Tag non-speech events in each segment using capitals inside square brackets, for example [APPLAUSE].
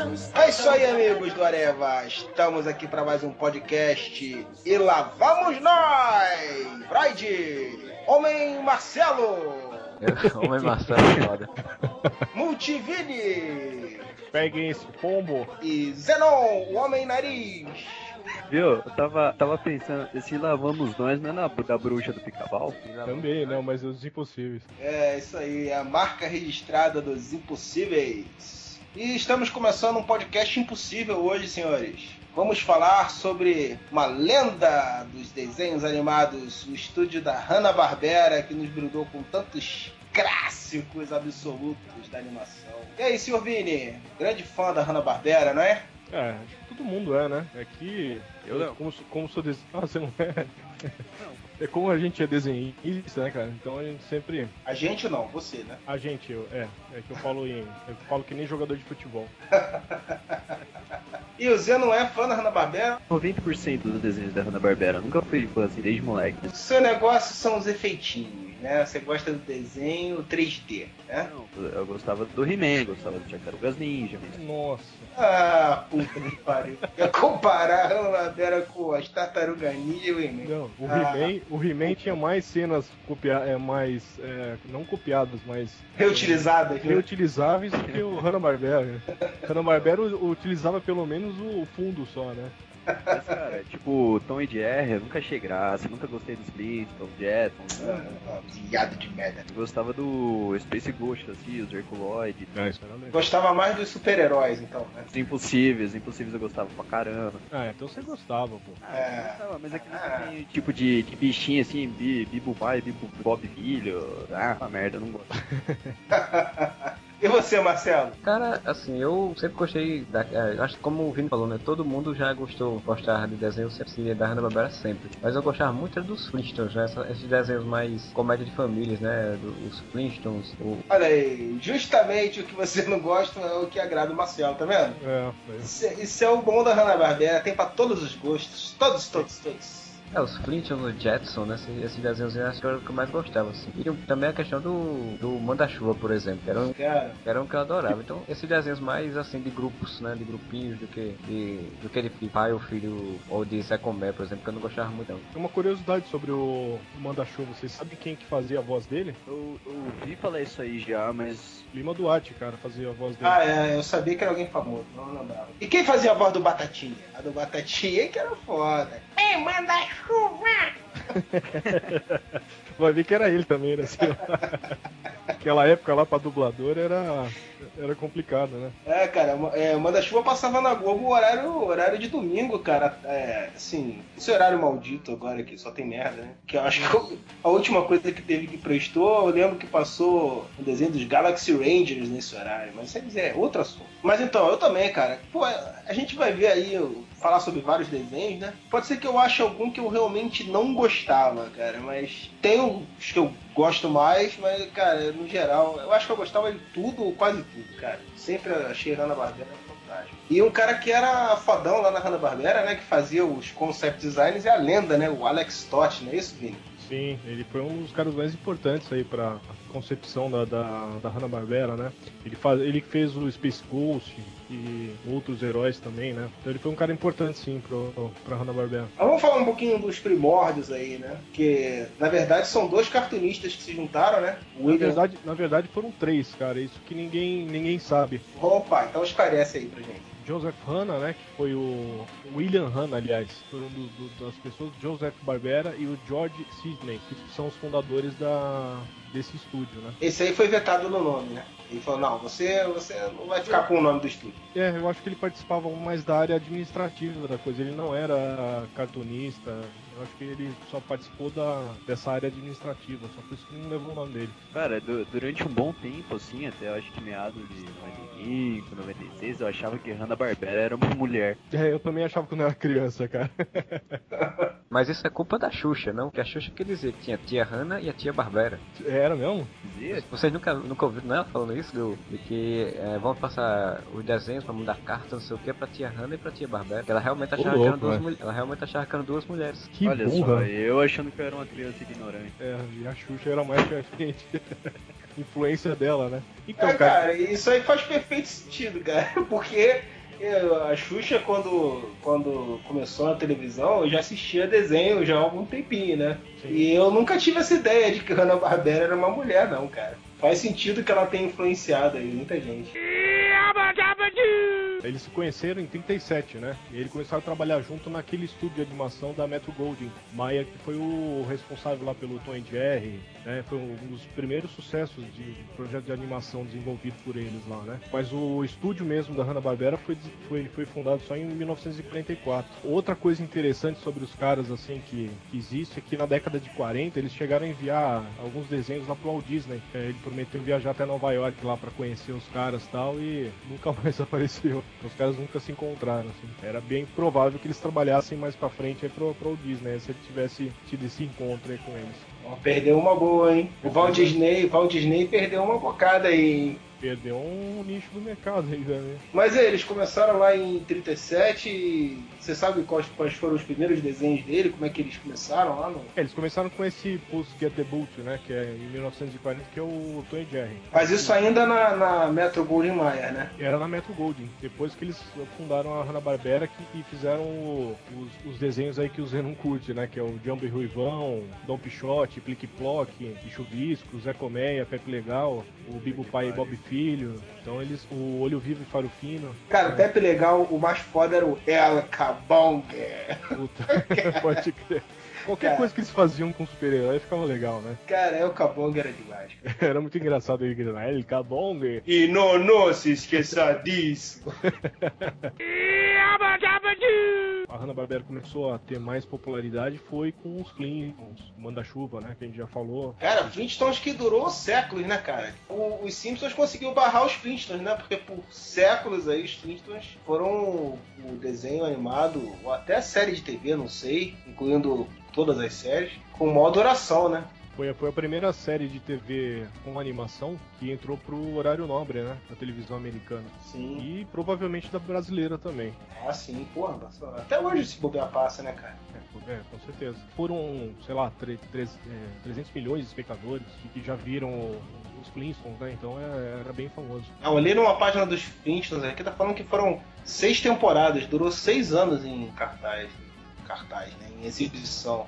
É isso aí, amigos do Areva. Estamos aqui para mais um podcast e lá vamos nós! Freud, Homem Marcelo, [LAUGHS] Homem Marcelo é foda. Multivini Peguem esse pombo. e Zenon, o Homem Nariz. Viu? Eu tava, tava pensando, se lavamos nós, não é na, da bruxa do pica-pau? Também, não, mas os impossíveis. É isso aí, é a marca registrada dos impossíveis. E estamos começando um podcast impossível hoje, senhores. Vamos falar sobre uma lenda dos desenhos animados, o estúdio da Hanna-Barbera, que nos brindou com tantos clássicos absolutos da animação. E aí, senhor Vini? Grande fã da Hanna-Barbera, não é? É, acho que todo mundo é, né? É que. Eu não. Como, sou- como sou des... Ah, você não é? É como a gente é desenhista, né, cara? Então a gente sempre. A gente não, você, né? A gente, eu, é. É que eu falo em. Eu falo que nem jogador de futebol. [LAUGHS] E o Zé não é fã da Hanna-Barbera? 90% dos desenhos da Hanna-Barbera. Nunca fui fã assim, desde moleque. O seu negócio são os efeitinhos, né? Você gosta do desenho 3D, né? Não, eu gostava do He-Man, gostava do Tartarugas Ninja. mas- Nossa. Ah, puta que pariu. Ia comparar a Hanna-Barbera com as tartarugas ninja, hein, meu? Não, o Ah. He-Man, o He-Man tinha mais cenas copia... é, mais. é, não copiadas, mas Reutilizadas, né? reutilizáveis do que o Hanna-Barbera. [LAUGHS] Hanna-Barbera utilizava pelo menos o fundo só, né? Mas, cara, tipo, Tom e Jerry, eu nunca achei graça, nunca gostei dos Flintstones, Jetsons. Ah, Viado de merda. Eu gostava do Space Ghost, assim, os Herculoid. Ah, isso era legal. Gostava mais dos super-heróis, então, né? Os Impossíveis, os Impossíveis eu gostava pra caramba. Ah, então você gostava, pô. É. Eu gostava, mas é que Ah. nunca tem tipo de, de bichinho assim, bi, Bibo pai, Bibo Bob filho. Ah, uma merda, eu não gosto. [LAUGHS] E você, Marcelo? Cara, assim, eu sempre gostei da. é, acho que como o Vini falou, né? Todo mundo já gostou, gostava de desenhos sempre da Hanna-Barbera sempre. Mas eu gostava muito era dos Flintstones, né? essa- Esses desenhos mais comédia de famílias, né? do- Os Flintstones, o... Olha aí, justamente o que você não gosta é o que agrada o Marcelo, tá vendo? É, é. Isso, é- isso é o bom da Hanna-Barbera, tem pra todos os gostos. Todos, todos, todos. É, os Flintstones, o Jetson, né? Esses, esses desenhos acho que era o que eu mais gostava, assim. E também a questão do, do Manda-Chuva, por exemplo, que era um, Cara, que era um que eu adorava. Então, esses desenhos mais, assim, de grupos, né? De grupinhos, do que de, do que de pai ou filho, ou de Zé Comé, por exemplo, que eu não gostava muito, não. Tem uma curiosidade sobre o Manda-Chuva. Vocês sabem quem que fazia a voz dele? Eu, eu ouvi falar isso aí já, mas. Lima Duarte, cara, fazia a voz dele. ah, é, eu sabia que era alguém famoso, não lembrava. E quem fazia a voz do Batatinha? A do Batatinha que era foda. Ei, manda chuva! [LAUGHS] Vai ver que era ele também, né? [LAUGHS] Aquela época lá pra dublador era, era complicado, né? É, cara, é, o Manda-Chuva passava na Globo horário, horário de domingo, cara. É, assim, esse horário maldito agora que só tem merda, né? Que eu acho que [LAUGHS] a última coisa que teve que prestou, eu lembro que passou o desenho dos Galaxy Rangers nesse horário, mas isso é outro assunto. Mas então, eu também, cara. Pô, a gente vai ver aí, eu- falar sobre vários desenhos, né? Pode ser que eu ache algum que eu realmente não gostava, cara, mas tem os que eu gosto mais, mas, cara, no geral, eu acho que eu gostava de tudo, ou quase tudo, cara. Sempre achei Hanna-Barbera fantástico. E um cara que era fodão lá na Hanna-Barbera, né, que fazia os concept designs, é a lenda, né, o Alex Stott, não é isso, Vini? Sim, ele foi um dos caras mais importantes aí pra concepção da, da, da Hanna-Barbera, né? Ele, faz, ele fez o Space Ghost e outros heróis também, né? Então ele foi um cara importante, sim, pro, pra Hanna-Barbera. Vamos falar um pouquinho dos primórdios aí, né? Que, na verdade, são dois cartunistas que se juntaram, né? Na verdade, na verdade foram três, cara, isso que ninguém, ninguém sabe. Opa, então esclarece aí pra gente. Joseph Hanna, né, que foi o William Hanna, aliás, foram do, do- das pessoas, Joseph Barbera e o George Sidney, que são os fundadores da, desse estúdio, né? Esse aí foi vetado no nome, né? Ele falou, não, você, você não vai ficar com o nome do estúdio. É, eu acho que ele participava mais da área administrativa da coisa, ele não era cartunista, eu acho que ele só participou da, dessa área administrativa, só por isso que não levou o nome dele. Cara, du- durante um bom tempo, assim, até eu acho que meados de 95, 96, eu achava que Hanna-Barbera era uma mulher. É, eu também achava quando eu era criança, cara. [LAUGHS] Mas isso é culpa da Xuxa, não? Que a Xuxa quer dizer que tinha a tia Hanna e a tia Barbera. Era mesmo? Dizia? Vocês nunca, nunca ouviram ela falando isso? Do, de que é, vão passar os desenhos pra mudar carta, não sei o que, pra tia Hanna e pra tia Barbera. Que ela realmente achava que eram louco, duas velho. mulheres. Ela realmente achava que eram duas mulheres. Que Olha burra. só, eu achando que eu era uma criança ignorante. É, e a Xuxa era mais que a gente. [LAUGHS] influência dela, né? Então, é, cara... cara, isso aí faz perfeito sentido, cara, [LAUGHS] porque eu, a Xuxa, quando, quando começou na televisão, eu já assistia desenho já há algum tempinho, né? Sim. E eu nunca tive essa ideia de que Hanna-Barbera era uma mulher, não, cara. Faz sentido que ela tenha influenciado aí muita gente. Eles se conheceram em 37, né? E eles começaram a trabalhar junto naquele estúdio de animação da Metro Goldwyn Maia, que foi o responsável lá pelo Tom Jerry, né? Foi um dos primeiros sucessos de projeto de animação desenvolvido por eles lá, né? Mas o estúdio mesmo da Hanna-Barbera foi, foi, foi fundado só em 1944. Outra coisa interessante sobre os caras, assim, que, que existe é que na década de 40 eles chegaram a enviar alguns desenhos lá pro Walt Disney. É, ele prometeu viajar até Nova York lá para conhecer os caras e tal, e nunca [LAUGHS] mais apareceu. Os caras nunca se encontraram, assim. Era bem provável que eles trabalhassem mais pra frente aí pro, pro Disney, se ele tivesse tido esse encontro aí com eles. Perdeu uma boa, hein? O Walt Disney, Walt Disney perdeu uma bocada aí, hein? Perdeu um nicho do mercado ainda, né? Mas é, eles começaram lá em 37 e você sabe quais, quais, foram os primeiros desenhos dele? Como é que eles começaram lá? No... É, eles começaram com esse Pulse Get the Boot, né? Que é em 1940, que é o Tony Jerry. Mas isso ainda na, na Metro Goldwyn Mayer, né? Era na Metro Goldwyn. Depois que eles fundaram a Hanna-Barbera que, e fizeram o, os, os, desenhos aí que o Zé não curte, né? Que é o Jumbo e Ruivão, Dom Pichote, Plique Plock, Chuvisco, Zé Colmeia, Pepe Legal, o Bibo Pai e Bob Filho. Então eles. O Olho Vivo e Faro Fino. Cara, o Pepe Legal, o mais foda era o El Cabonga. Puta, [LAUGHS] pode crer. Qualquer cara, coisa que eles faziam com super-herói ficava legal, né? Cara, El Cabonga era demais. [LAUGHS] era muito engraçado ele gritar, El Cabonga. E não, não se esqueça disso. [LAUGHS] a Hanna-Barbera começou a ter mais popularidade foi com os Flintstones, Manda-Chuva, né, que a gente já falou. Cara, Flintstones que durou séculos, né, cara? O, os Simpsons conseguiu barrar os Flintstones, né, porque por séculos aí os Flintstones foram o desenho animado, ou até a série de TV, não sei, incluindo todas as séries, com maior duração, né? Foi, foi a primeira série de TV com animação que entrou pro horário nobre, né? Da televisão americana. Sim. E provavelmente da brasileira também. Ah, sim, porra. Até hoje se bobear passa, né, cara? É, é com certeza. Foram, sei lá, 3, 3, é, 300 milhões de espectadores que já viram os Flintstones, né? Então é, era bem famoso. Eu olhei numa página dos Flintstones aqui, tá falando que foram seis temporadas, durou seis anos em cartaz cartaz, né? Em exibição.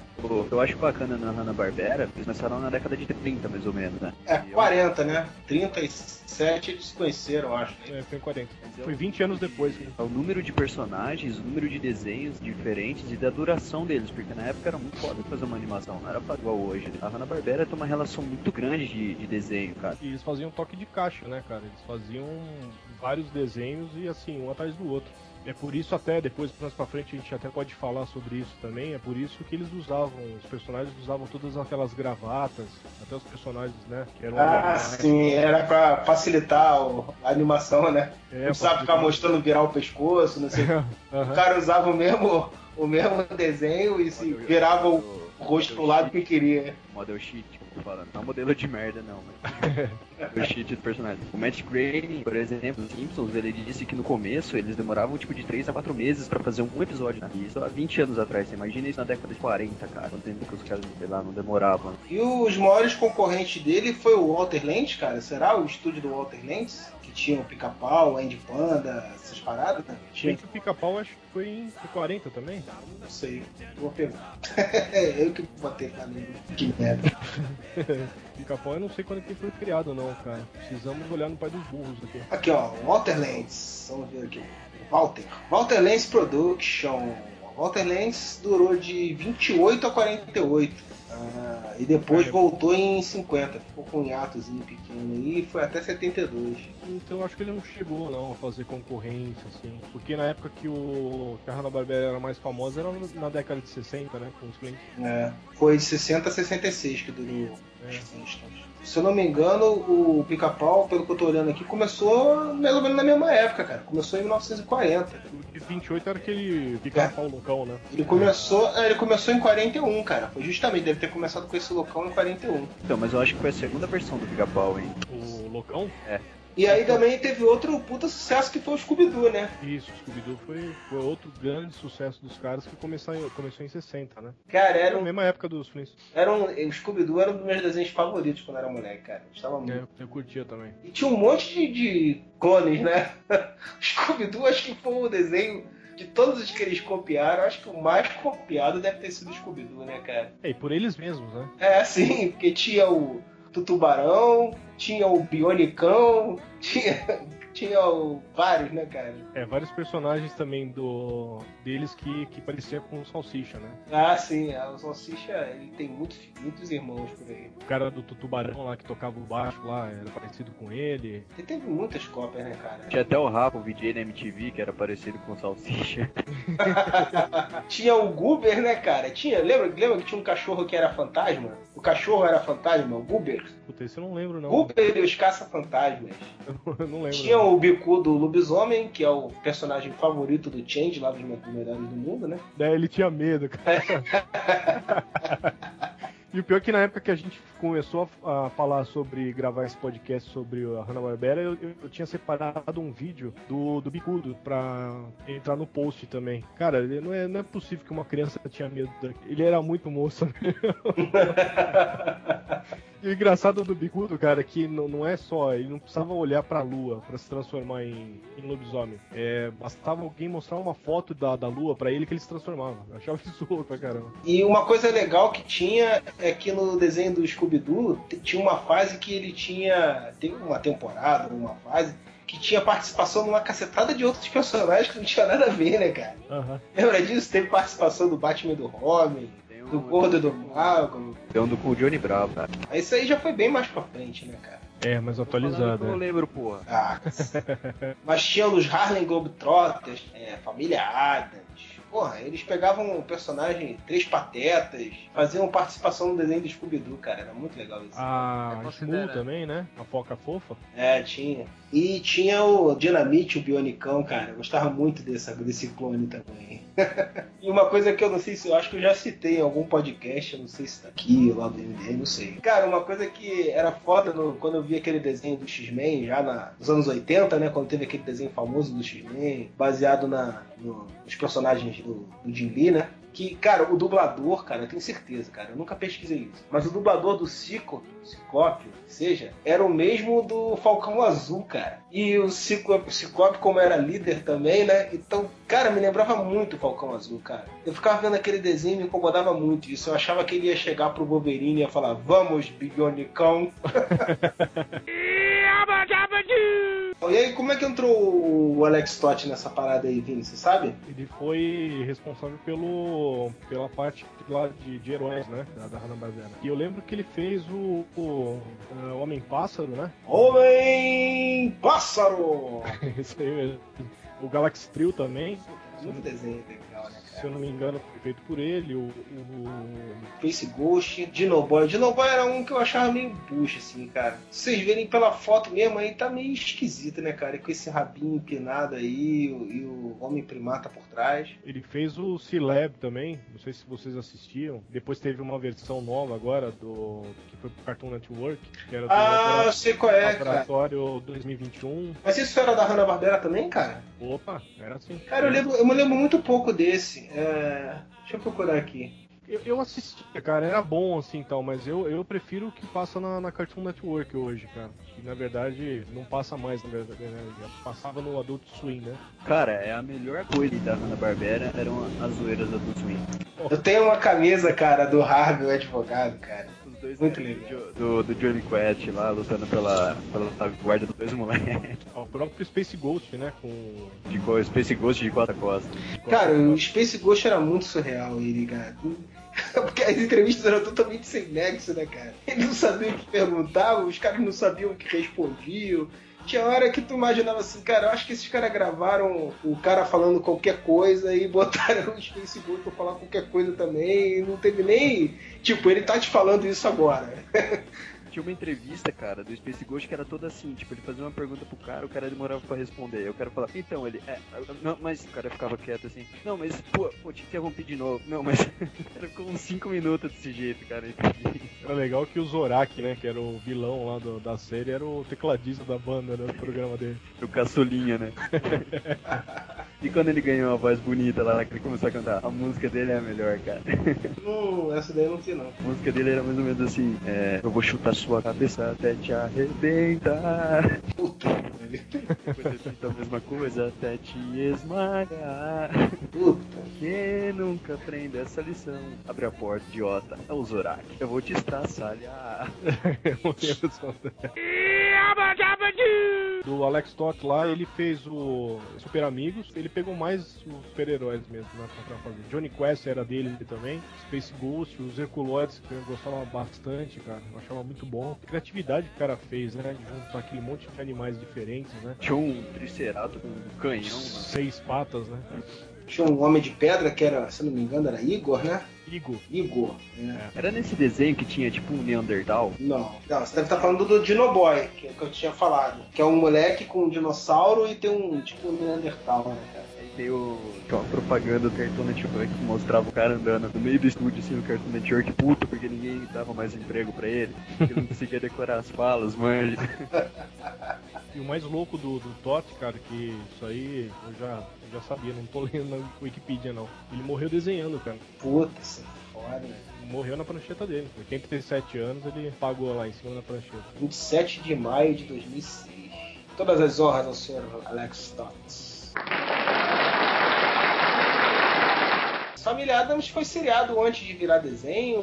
Eu acho bacana na Hanna-Barbera, eles começaram na década de 30, mais ou menos, né? É, 40, né? 37 eles se conheceram, acho. Né? É, foi 40. Foi 20 anos depois. Né? O número de personagens, o número de desenhos diferentes e da duração deles, porque na época era muito foda fazer uma animação, não era igual hoje. Né? A Hanna-Barbera tem uma relação muito grande de, de desenho, cara. E eles faziam toque de caixa, né, cara? Eles faziam vários desenhos e assim, um atrás do outro. É por isso até, depois mais pra frente a gente até pode falar sobre isso também, é por isso que eles usavam, os personagens usavam todas aquelas gravatas, até os personagens, né? Que eram ah, sim, era pra facilitar a animação, né? É, não precisava ficar mostrando virar o pescoço, não sei. uhum. O [LAUGHS] cara usava o mesmo, o mesmo desenho e se virava o rosto pro lado que queria. Model sheet falando. Não é um modelo de merda, não, mas. [LAUGHS] o cheat do personagem. O Matt Groening, por exemplo, Simpsons, ele disse que no começo eles demoravam tipo de 3 a 4 meses pra fazer um episódio, né? Isso há 20 anos atrás. Você imagina isso na década de 40, cara. Quanto tempo que os caras, sei lá, não demoravam. E os maiores concorrentes dele foi o Walter Lentz, cara? Será o estúdio do Walter Lentz? Que tinha o Pica-Pau, Andy Panda, essas paradas, né? Tinha que o Pica-Pau acho que foi em 40 também? Não sei, vou pegar. [LAUGHS] eu que botei pra mim. Que merda. [LAUGHS] [LAUGHS] Pica-pau eu não sei quando que foi criado não, cara. Precisamos olhar no pai dos burros aqui. Aqui, ó, Walter Lentz. Vamos ver aqui. Walter. Walter Lentz Production. Walter Lentz durou de 28 a 48. Ah, e depois é. voltou em 50, ficou com um hiatozinho pequeno e foi até 72. Então acho que ele não chegou não a fazer concorrência, assim. Porque na época que o que a Hanna-Barbera era mais famosa era na década de 60, né? Com os clientes. É, foi de 60 a 66 que durou é. os se eu não me engano, o pica-pau, pelo que eu tô olhando aqui, começou mais ou menos na mesma época, cara. Começou em 1940. O de 28 era aquele pica-pau é. loucão, né? Ele começou, é, ele começou em 41, cara. Foi justamente, deve ter começado com esse loucão em 41. Então, mas eu acho que foi a segunda versão do pica-pau, hein? O loucão? É. E aí também teve outro puta sucesso que foi o Scooby-Doo, né? Isso, o Scooby-Doo foi, foi outro grande sucesso dos caras que começou em, começou em 60, né? Cara, Era era a um, mesma época dos Flintstones. era um, o Scooby-Doo era um dos meus desenhos favoritos quando era moleque, cara. Gostava muito. É, eu curtia também. E tinha um monte de, de clones, né? O [LAUGHS] Scooby-Doo acho que foi o desenho de todos os que eles copiaram, acho que o mais copiado deve ter sido o Scooby-Doo, né, cara? É, e por eles mesmos, né? É, sim, porque tinha o Tutubarão, tinha o Bionicão, [LAUGHS] tinha, tinha o vários, né, cara? É, vários personagens também do deles que, que pareciam com o Salsicha, né? Ah, sim, o Salsicha, ele tem muitos, muitos irmãos por aí. O cara do Tutubarão lá que tocava o baixo lá era parecido com ele. Ele teve muitas cópias, né, cara? Tinha até o Rafa, o VJ da MTV, que era parecido com o Salsicha. [LAUGHS] tinha o Goober, né, cara? Tinha, lembra, lembra que tinha um cachorro que era fantasma? O cachorro era fantasma, o Goober. Puta, esse eu não lembro, não. Goober e os caça-fantasmas. Eu [LAUGHS] não, eu não lembro. Tinha não. O bicudo lobisomem, que é o personagem favorito do Change, lá dos me- melhores do mundo, né? Daí ele tinha medo, cara. [LAUGHS] E o pior é que na época que a gente começou a, a falar sobre gravar esse podcast sobre a Hanna-Barbera, eu, eu, eu tinha separado um vídeo do, do Bicudo pra entrar no post também. Cara, ele não, é, não é possível que uma criança tinha medo dele. Ele era muito moço mesmo. [LAUGHS] E o engraçado do Bicudo, cara, é que não, não é só, ele não precisava olhar pra lua pra se transformar em, em lobisomem. É, bastava alguém mostrar uma foto da, da lua pra ele que ele se transformava. Eu achava isso louco pra caramba. E uma coisa legal que tinha é que no desenho do Scooby-Doo tinha uma fase que ele tinha. Teve uma temporada, uma fase, que tinha participação numa cacetada de outros personagens que não tinha nada a ver, né, cara? Aham. Lembra disso? Teve participação do Batman do Robin, Tem do Gordo do Mago. tem um do com o Johnny Bravo, cara. Isso aí já foi bem mais pra frente, né, cara? É, mas atualizado. Eu não é. lembro, porra. Ah, mas tinha os Harlem Globetrotters, é, Família Adams. Porra, eles pegavam o personagem Três Patetas, faziam participação no desenho do Scooby-Doo, cara. Era muito legal isso. A É considerado. também, né? A foca fofa. É, tinha. E tinha o Dinamite, o Bionicão, cara. Eu gostava muito dessa, desse clone também. [LAUGHS] e uma coisa que eu não sei se eu acho que eu já citei em algum podcast, eu não sei se tá aqui, lá do MDM, não sei. Cara, uma coisa que era foda no- quando eu vi aquele desenho do X-Men, já na- nos anos 80, né? Quando teve aquele desenho famoso do X-Men, baseado na, no- nos personagens do, do Jim Lee, né? Que, cara, o dublador, cara, eu tenho certeza, cara, eu nunca pesquisei isso. Mas o dublador do Cico, Ciclope, seja, era o mesmo do Falcão Azul, cara. E o Ciclope, como era líder também, né? Então, cara, me lembrava muito o Falcão Azul, cara. Eu ficava vendo aquele desenho e me incomodava muito isso. Eu achava que ele ia chegar pro Wolverine e ia falar: Vamos, Bionicão. [LAUGHS] E aí, como é que entrou o Alex Totti nessa parada aí, Vini? Você sabe? Ele foi responsável pelo, pela parte lá de, de heróis, né? Da, da Hanna-Barbera. E eu lembro que ele fez o, o, uh, Homem-Pássaro, né? Homem Pássaro! [LAUGHS] Isso aí mesmo. O Galaxy Trio também. Muito desenho legal, né, Se cara? eu não me engano, feito por ele. O, o- Face Ghost, Dinoboy. Dinoboy era um que eu achava meio bucha, assim, cara. Se vocês verem pela foto mesmo aí, tá meio esquisito, né, cara? Com esse rabinho empinado aí e o, Homem Primata por trás. ele fez o C-Lab também. Não sei se vocês assistiam. Depois teve uma versão nova agora do que foi pro Cartoon Network, que era do Ah, eu sei qual é, cara. Laboratório 2021. Mas isso era da Hanna-Barbera também, cara? Opa, era assim. Cara, eu, lembro, eu me lembro muito pouco desse. É... Deixa eu procurar aqui. Eu, eu assistia, cara, era bom assim tal, mas eu, eu prefiro o que passa na, na Cartoon Network hoje, cara. Que na verdade não passa mais, na verdade, né? Já passava no Adult Swim, né? Cara, é a melhor coisa da Hanna-Barbera eram as zoeiras da Adult Swim. Eu tenho uma camisa, cara, do Harvey, o advogado, cara. Dois Muito né. Do, do Johnny Quest lá, lutando pela, pela guarda dos dois moleques. O próprio Space Ghost, né? Com. De Space Ghost de Costa a Costa. Cara, o Space Ghost era muito surreal, ele, cara. [LAUGHS] Porque as entrevistas eram totalmente sem nexo, né, cara? Ele não sabia o que perguntavam, os caras não sabiam o que respondiam. Tinha hora que tu imaginava assim, cara, eu acho que esses caras gravaram o cara falando qualquer coisa e [LAUGHS] botaram o Space Ghost pra falar qualquer coisa também. Não teve nem. Tipo, ele tá te falando isso agora. [LAUGHS] Tinha uma entrevista, cara, do Space Ghost que era toda assim, tipo, ele fazia uma pergunta pro cara, o cara demorava pra responder. Eu quero falar, então ele, é, não, mas o cara ficava quieto assim, não, mas, pô, pô te interrompi de novo. Não, mas [LAUGHS] ele ficou uns 5 minutos desse jeito, cara. Era legal que o Zorak, né, que era o vilão lá do, da série, era o tecladista da banda, né, do programa dele. O caçulinha, né? [LAUGHS] e quando ele ganhou uma voz bonita lá, que ele começou a cantar, a música dele é a melhor, cara. Hum, essa daí eu não sei não. A música dele era mais ou menos assim, é, eu vou chutar sua cabeça até te arrebentar. Puta, velho. Depois eu sinto a mesma coisa até te esmagar. Puta. Quem nunca aprende essa lição? Abre a porta, idiota. É o Zorak. Eu vou te estraçalhar. [LAUGHS] Eu não lembro só. Do Alex Toth lá, ele fez o Super Amigos, ele pegou mais os super-heróis mesmo né, pra fazer. Johnny Quest era dele também, Space Ghost, os Herculoides, que eu gostava bastante, cara, eu achava muito bom. A criatividade que o cara fez, né, de juntar aquele monte de animais diferentes, né. Tinha um triceratops com um canhão, né? Seis patas, né. Tinha um homem de pedra que era, se não me engano, era Igor, né? Igor. Igor. É. Era nesse desenho que tinha tipo um Neandertal? Não, não, você deve estar falando do Dinoboy, que é o que eu tinha falado. Que é um moleque com um dinossauro e tem um tipo um Neandertal, né, cara? Aí tem o, uma propaganda do Cartoon Network que mostrava o cara andando no meio do estúdio assim no Cartoon Network puto porque ninguém dava mais emprego pra ele. Porque ele não conseguia [LAUGHS] decorar as falas, manja. E o mais louco do, do Totti, cara, que isso aí eu já, já sabia, não tô lendo na Wikipedia não. Ele morreu desenhando, cara. Puta, é foda, né? Morreu na prancheta dele. 87 anos, ele pagou lá em cima da prancheta. 27 de maio de 2006. Todas as honras ao senhor Alex Stotts. Família Adams foi seriado antes de virar desenho?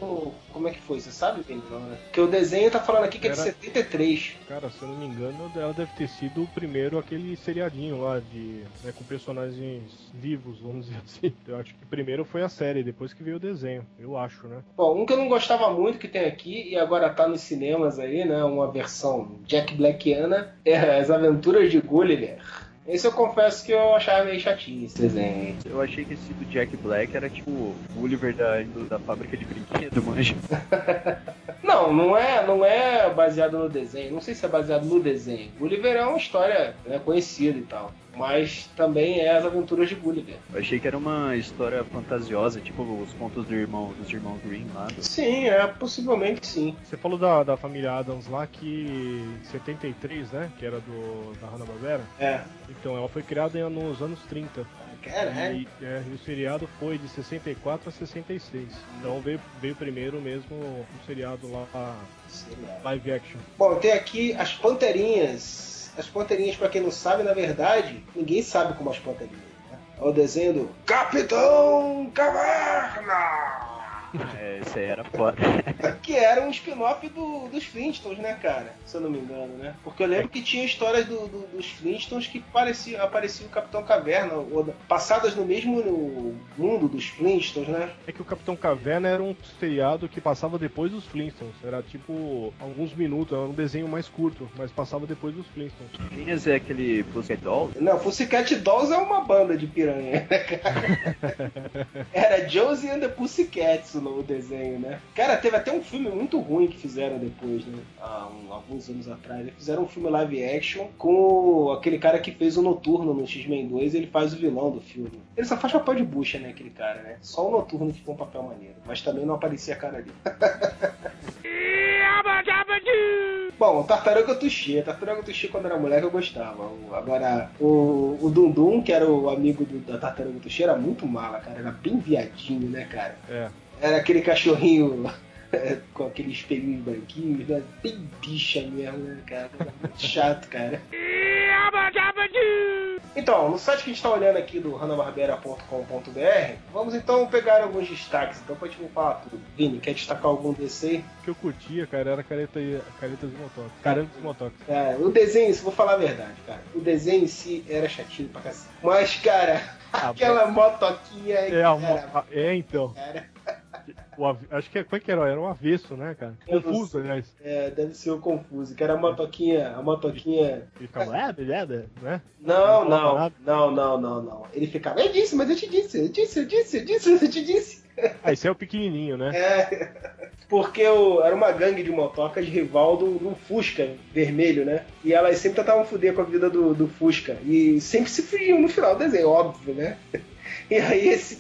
Como é que foi? Você sabe? Não, né? Porque o desenho tá falando aqui que é de Era- 73. Cara, se eu não me engano, ela deve ter sido o primeiro aquele seriadinho lá de. Né, com personagens vivos, vamos dizer assim. Eu acho que primeiro foi a série, depois que veio o desenho. Eu acho, né? Bom, um que eu não gostava muito que tem aqui e agora tá nos cinemas aí, né? Uma versão Jack Blackiana é As Aventuras de Gulliver. Esse eu confesso que eu achava meio chatinho esse desenho. Eu achei que esse do Jack Black era tipo o Gulliver da, da fábrica de brinquedo, manja. [LAUGHS] Não, não é, não é baseado no desenho. Não sei se é baseado no desenho. Gulliver é uma história né, conhecida e tal. Mas também é as aventuras de Gulliver. Eu achei que era uma história fantasiosa, tipo os contos do irmão, dos irmãos Green lá. do- Sim, é possivelmente sim. Você falou da, da família Adams lá que em 73, né? Que era do da Hanna-Barbera. É. Então, ela foi criada nos anos 30. Caralho. E, é, e o seriado foi de 64 a 66. Então veio, veio primeiro mesmo o seriado lá, Sei lá. live action. Bom, tem aqui as Panterinhas. As Panterinhas, pra quem não sabe, na verdade, ninguém sabe como as Panterinhas. Né? É o desenho do Capitão Caverna! [LAUGHS] É, esse aí era foda. [LAUGHS] que era um spin-off do- dos Flintstones, né, cara? Se eu não me engano, né? Porque eu lembro que tinha histórias do- do- dos Flintstones que parecia, aparecia o Capitão Caverna, ou, passadas no mesmo no mundo dos Flintstones, né? É que o Capitão Caverna era um seriado que passava depois dos Flintstones. Era tipo alguns minutos, era um desenho mais curto, mas passava depois dos Flintstones. Quem é aquele Pussycat Doll? Não, Pussycat Dolls é uma banda de piranha, né, cara? [LAUGHS] Era Josie and the Pussycats o o desenho, né? Cara, teve até um filme muito ruim que fizeram depois, né? Há um- alguns anos atrás. Eles fizeram um filme live action com aquele cara que fez o Noturno no X-Men 2 ele faz o vilão do filme. Ele só faz papel de bucha, né, aquele cara, né? Só o Noturno que ficou um papel maneiro. Mas também não aparecia a cara dele. [LAUGHS] Bom, Tartaruga Tuxi. Tartaruga Tuxi, quando era moleque, eu gostava. O- Agora, o, o Dundum, que era o amigo do- da Tartaruga Tuxi, era muito mala, cara. Era bem viadinho, né, cara? É. Era aquele cachorrinho com aqueles espelhinhos branquinhos, né? Bem bicha mesmo, né, cara? Muito chato, cara. Então, no site que a gente está olhando aqui do hanabarbera.com.br, vamos então pegar alguns destaques. Então, pra gente me falar tudo. Vini, quer destacar algum aí? O que eu curtia, cara, era careta, caretas de motoca. Carantas de motoca. É, o desenho, se vou falar a verdade, cara. O desenho em si era chatinho pra cacete. Mas, cara, Ah, aquela motoquinha É, a mo- era, a- é então. era- O acho que é, como é que era? Era um avesso, né, cara? Eu Confuso, aliás. é, deve ser o confuso, que era a motoquinha, a motoquinha. Ele ficava, é, beleza, né? Não, Não não, não, não, não. Ele ficava, eu disse, mas eu te disse, eu disse, eu disse, eu disse, eu te disse. Ah, esse é o pequenininho, né? É. porque o- era uma gangue de motocas rival do, do Fusca vermelho, né? E elas sempre tentavam foder com a vida do, do Fusca. E sempre se fugiam no final do desenho, óbvio, né? [LAUGHS] E aí esse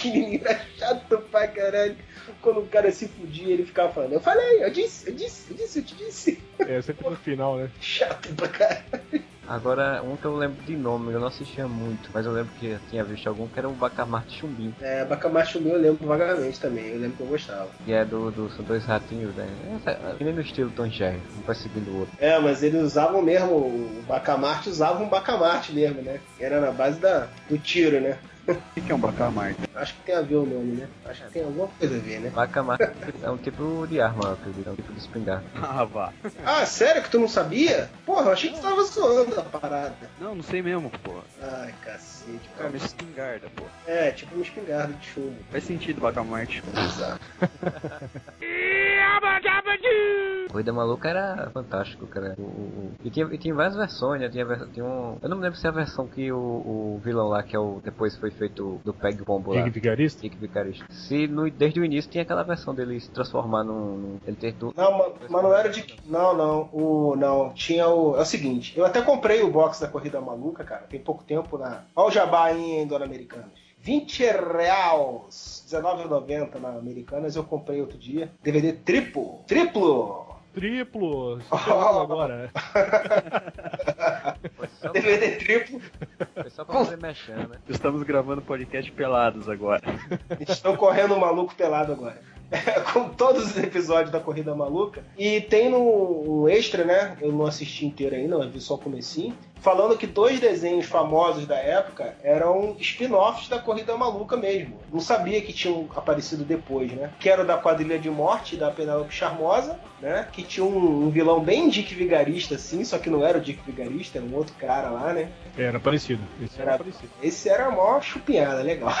pequenininho era chato pra caralho. Quando o cara se fudia, ele ficava falando, eu falei, eu disse, eu disse, eu disse, eu te disse. É, sempre no final, né? Chato pra caralho. Agora, um que eu lembro de nome, eu não assistia muito, mas eu lembro que eu tinha visto algum que era o Bacamarte Chumbinho, É, Bacamarte eu lembro vagamente também, eu lembro que eu gostava. que é do, do são dois ratinhos, né? É, que nem no estilo Tom e Jerry, um perseguindo o outro. É, mas eles usavam mesmo, o Bacamarte usava um Bacamarte mesmo, né? Era na base da, do tiro, né? [LAUGHS] O que é um bacamarte? Acho que tem a ver o nome, né? Acho que tem alguma coisa a ver, né? Bacamarte é um tipo de arma, é um tipo de espingarda. Ah, vá. Ah, sério que tu não sabia? Porra, eu achei que tu tava zoando a parada. Não, não sei mesmo, pô. Ai, cacete, É cara. uma espingarda, pô. É, tipo uma espingarda de chumbo. Faz sentido bacamarte. Exato. [LAUGHS] Corrida Maluca era fantástico, cara. O, o- o- E, tinha, e tinha várias versões, né? Tinha, tinha um... Eu não me lembro se é a versão que o, o vilão lá, que é o depois foi feito do Peg Bombo lá. Dick Vigarista? Dick Vicarista. Se no, desde o início tinha aquela versão dele se transformar num. num- ele ter tudo. Não, ma- mas não era de. Não, não. O, não, tinha o. É o seguinte, eu até comprei o box da Corrida Maluca, cara, tem pouco tempo na. Olha o jabá aí em Dona Americanas. 20 reais, R$19,90 na Americanas, eu comprei outro dia. DVD triplo. Triplo! Triplo! [LAUGHS] Pegou agora, [LAUGHS] é. DVD triplo. foi só pra fazer mexendo, né? Estamos gravando podcast pelados agora. [LAUGHS] Estão correndo um maluco pelado agora. Com todos os episódios da Corrida Maluca. E tem no um extra, né? Eu não assisti inteiro ainda, mas vi só o comecinho. Falando que dois desenhos famosos da época eram spin-offs da Corrida Maluca mesmo. Não sabia que tinham aparecido depois, né? Que era o da Quadrilha de Morte, da Penélope Charmosa, né? Que tinha um, um vilão bem Dick Vigarista, assim, só que não era o Dick Vigarista, era um outro cara lá, né? Era parecido. Esse era, Era- parecido. Esse era a maior chupinhada, legal.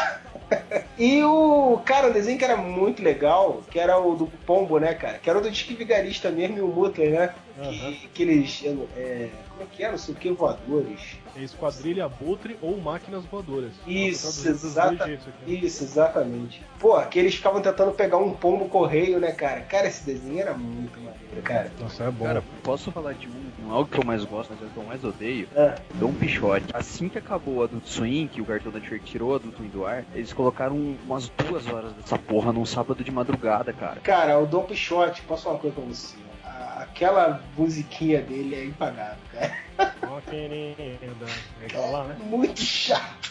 [LAUGHS] e o, cara, um desenho que era muito legal, que era o do Pombo, né, cara? Que era o do Dick Vigarista mesmo e o Mutler, né? Aham. Que, que eles. É, como é que era? Não sei o que, voadores. É Esquadrilha Abutre ou Máquinas Voadoras. Isso, Dá pra traduzir dos exata- dois jeitos aqui. Isso, exatamente. Pô, que eles ficavam tentando pegar um pombo correio, né, cara? Cara, esse desenho era muito maneiro, cara. Nossa, é bom. Cara, posso falar de um, não é o que eu mais gosto, mas é o que eu mais odeio? É. Dom Pichote. Assim que acabou a Adult Swing, que o Cartoon Network tirou a Adult Swing do ar, eles colocaram umas duas horas dessa porra num sábado de madrugada, cara. Cara, o Dom Pichote, posso falar uma coisa pra você? Aquela musiquinha dele é impagável, cara. Ó, querida. É igual lá, né? Muito chato.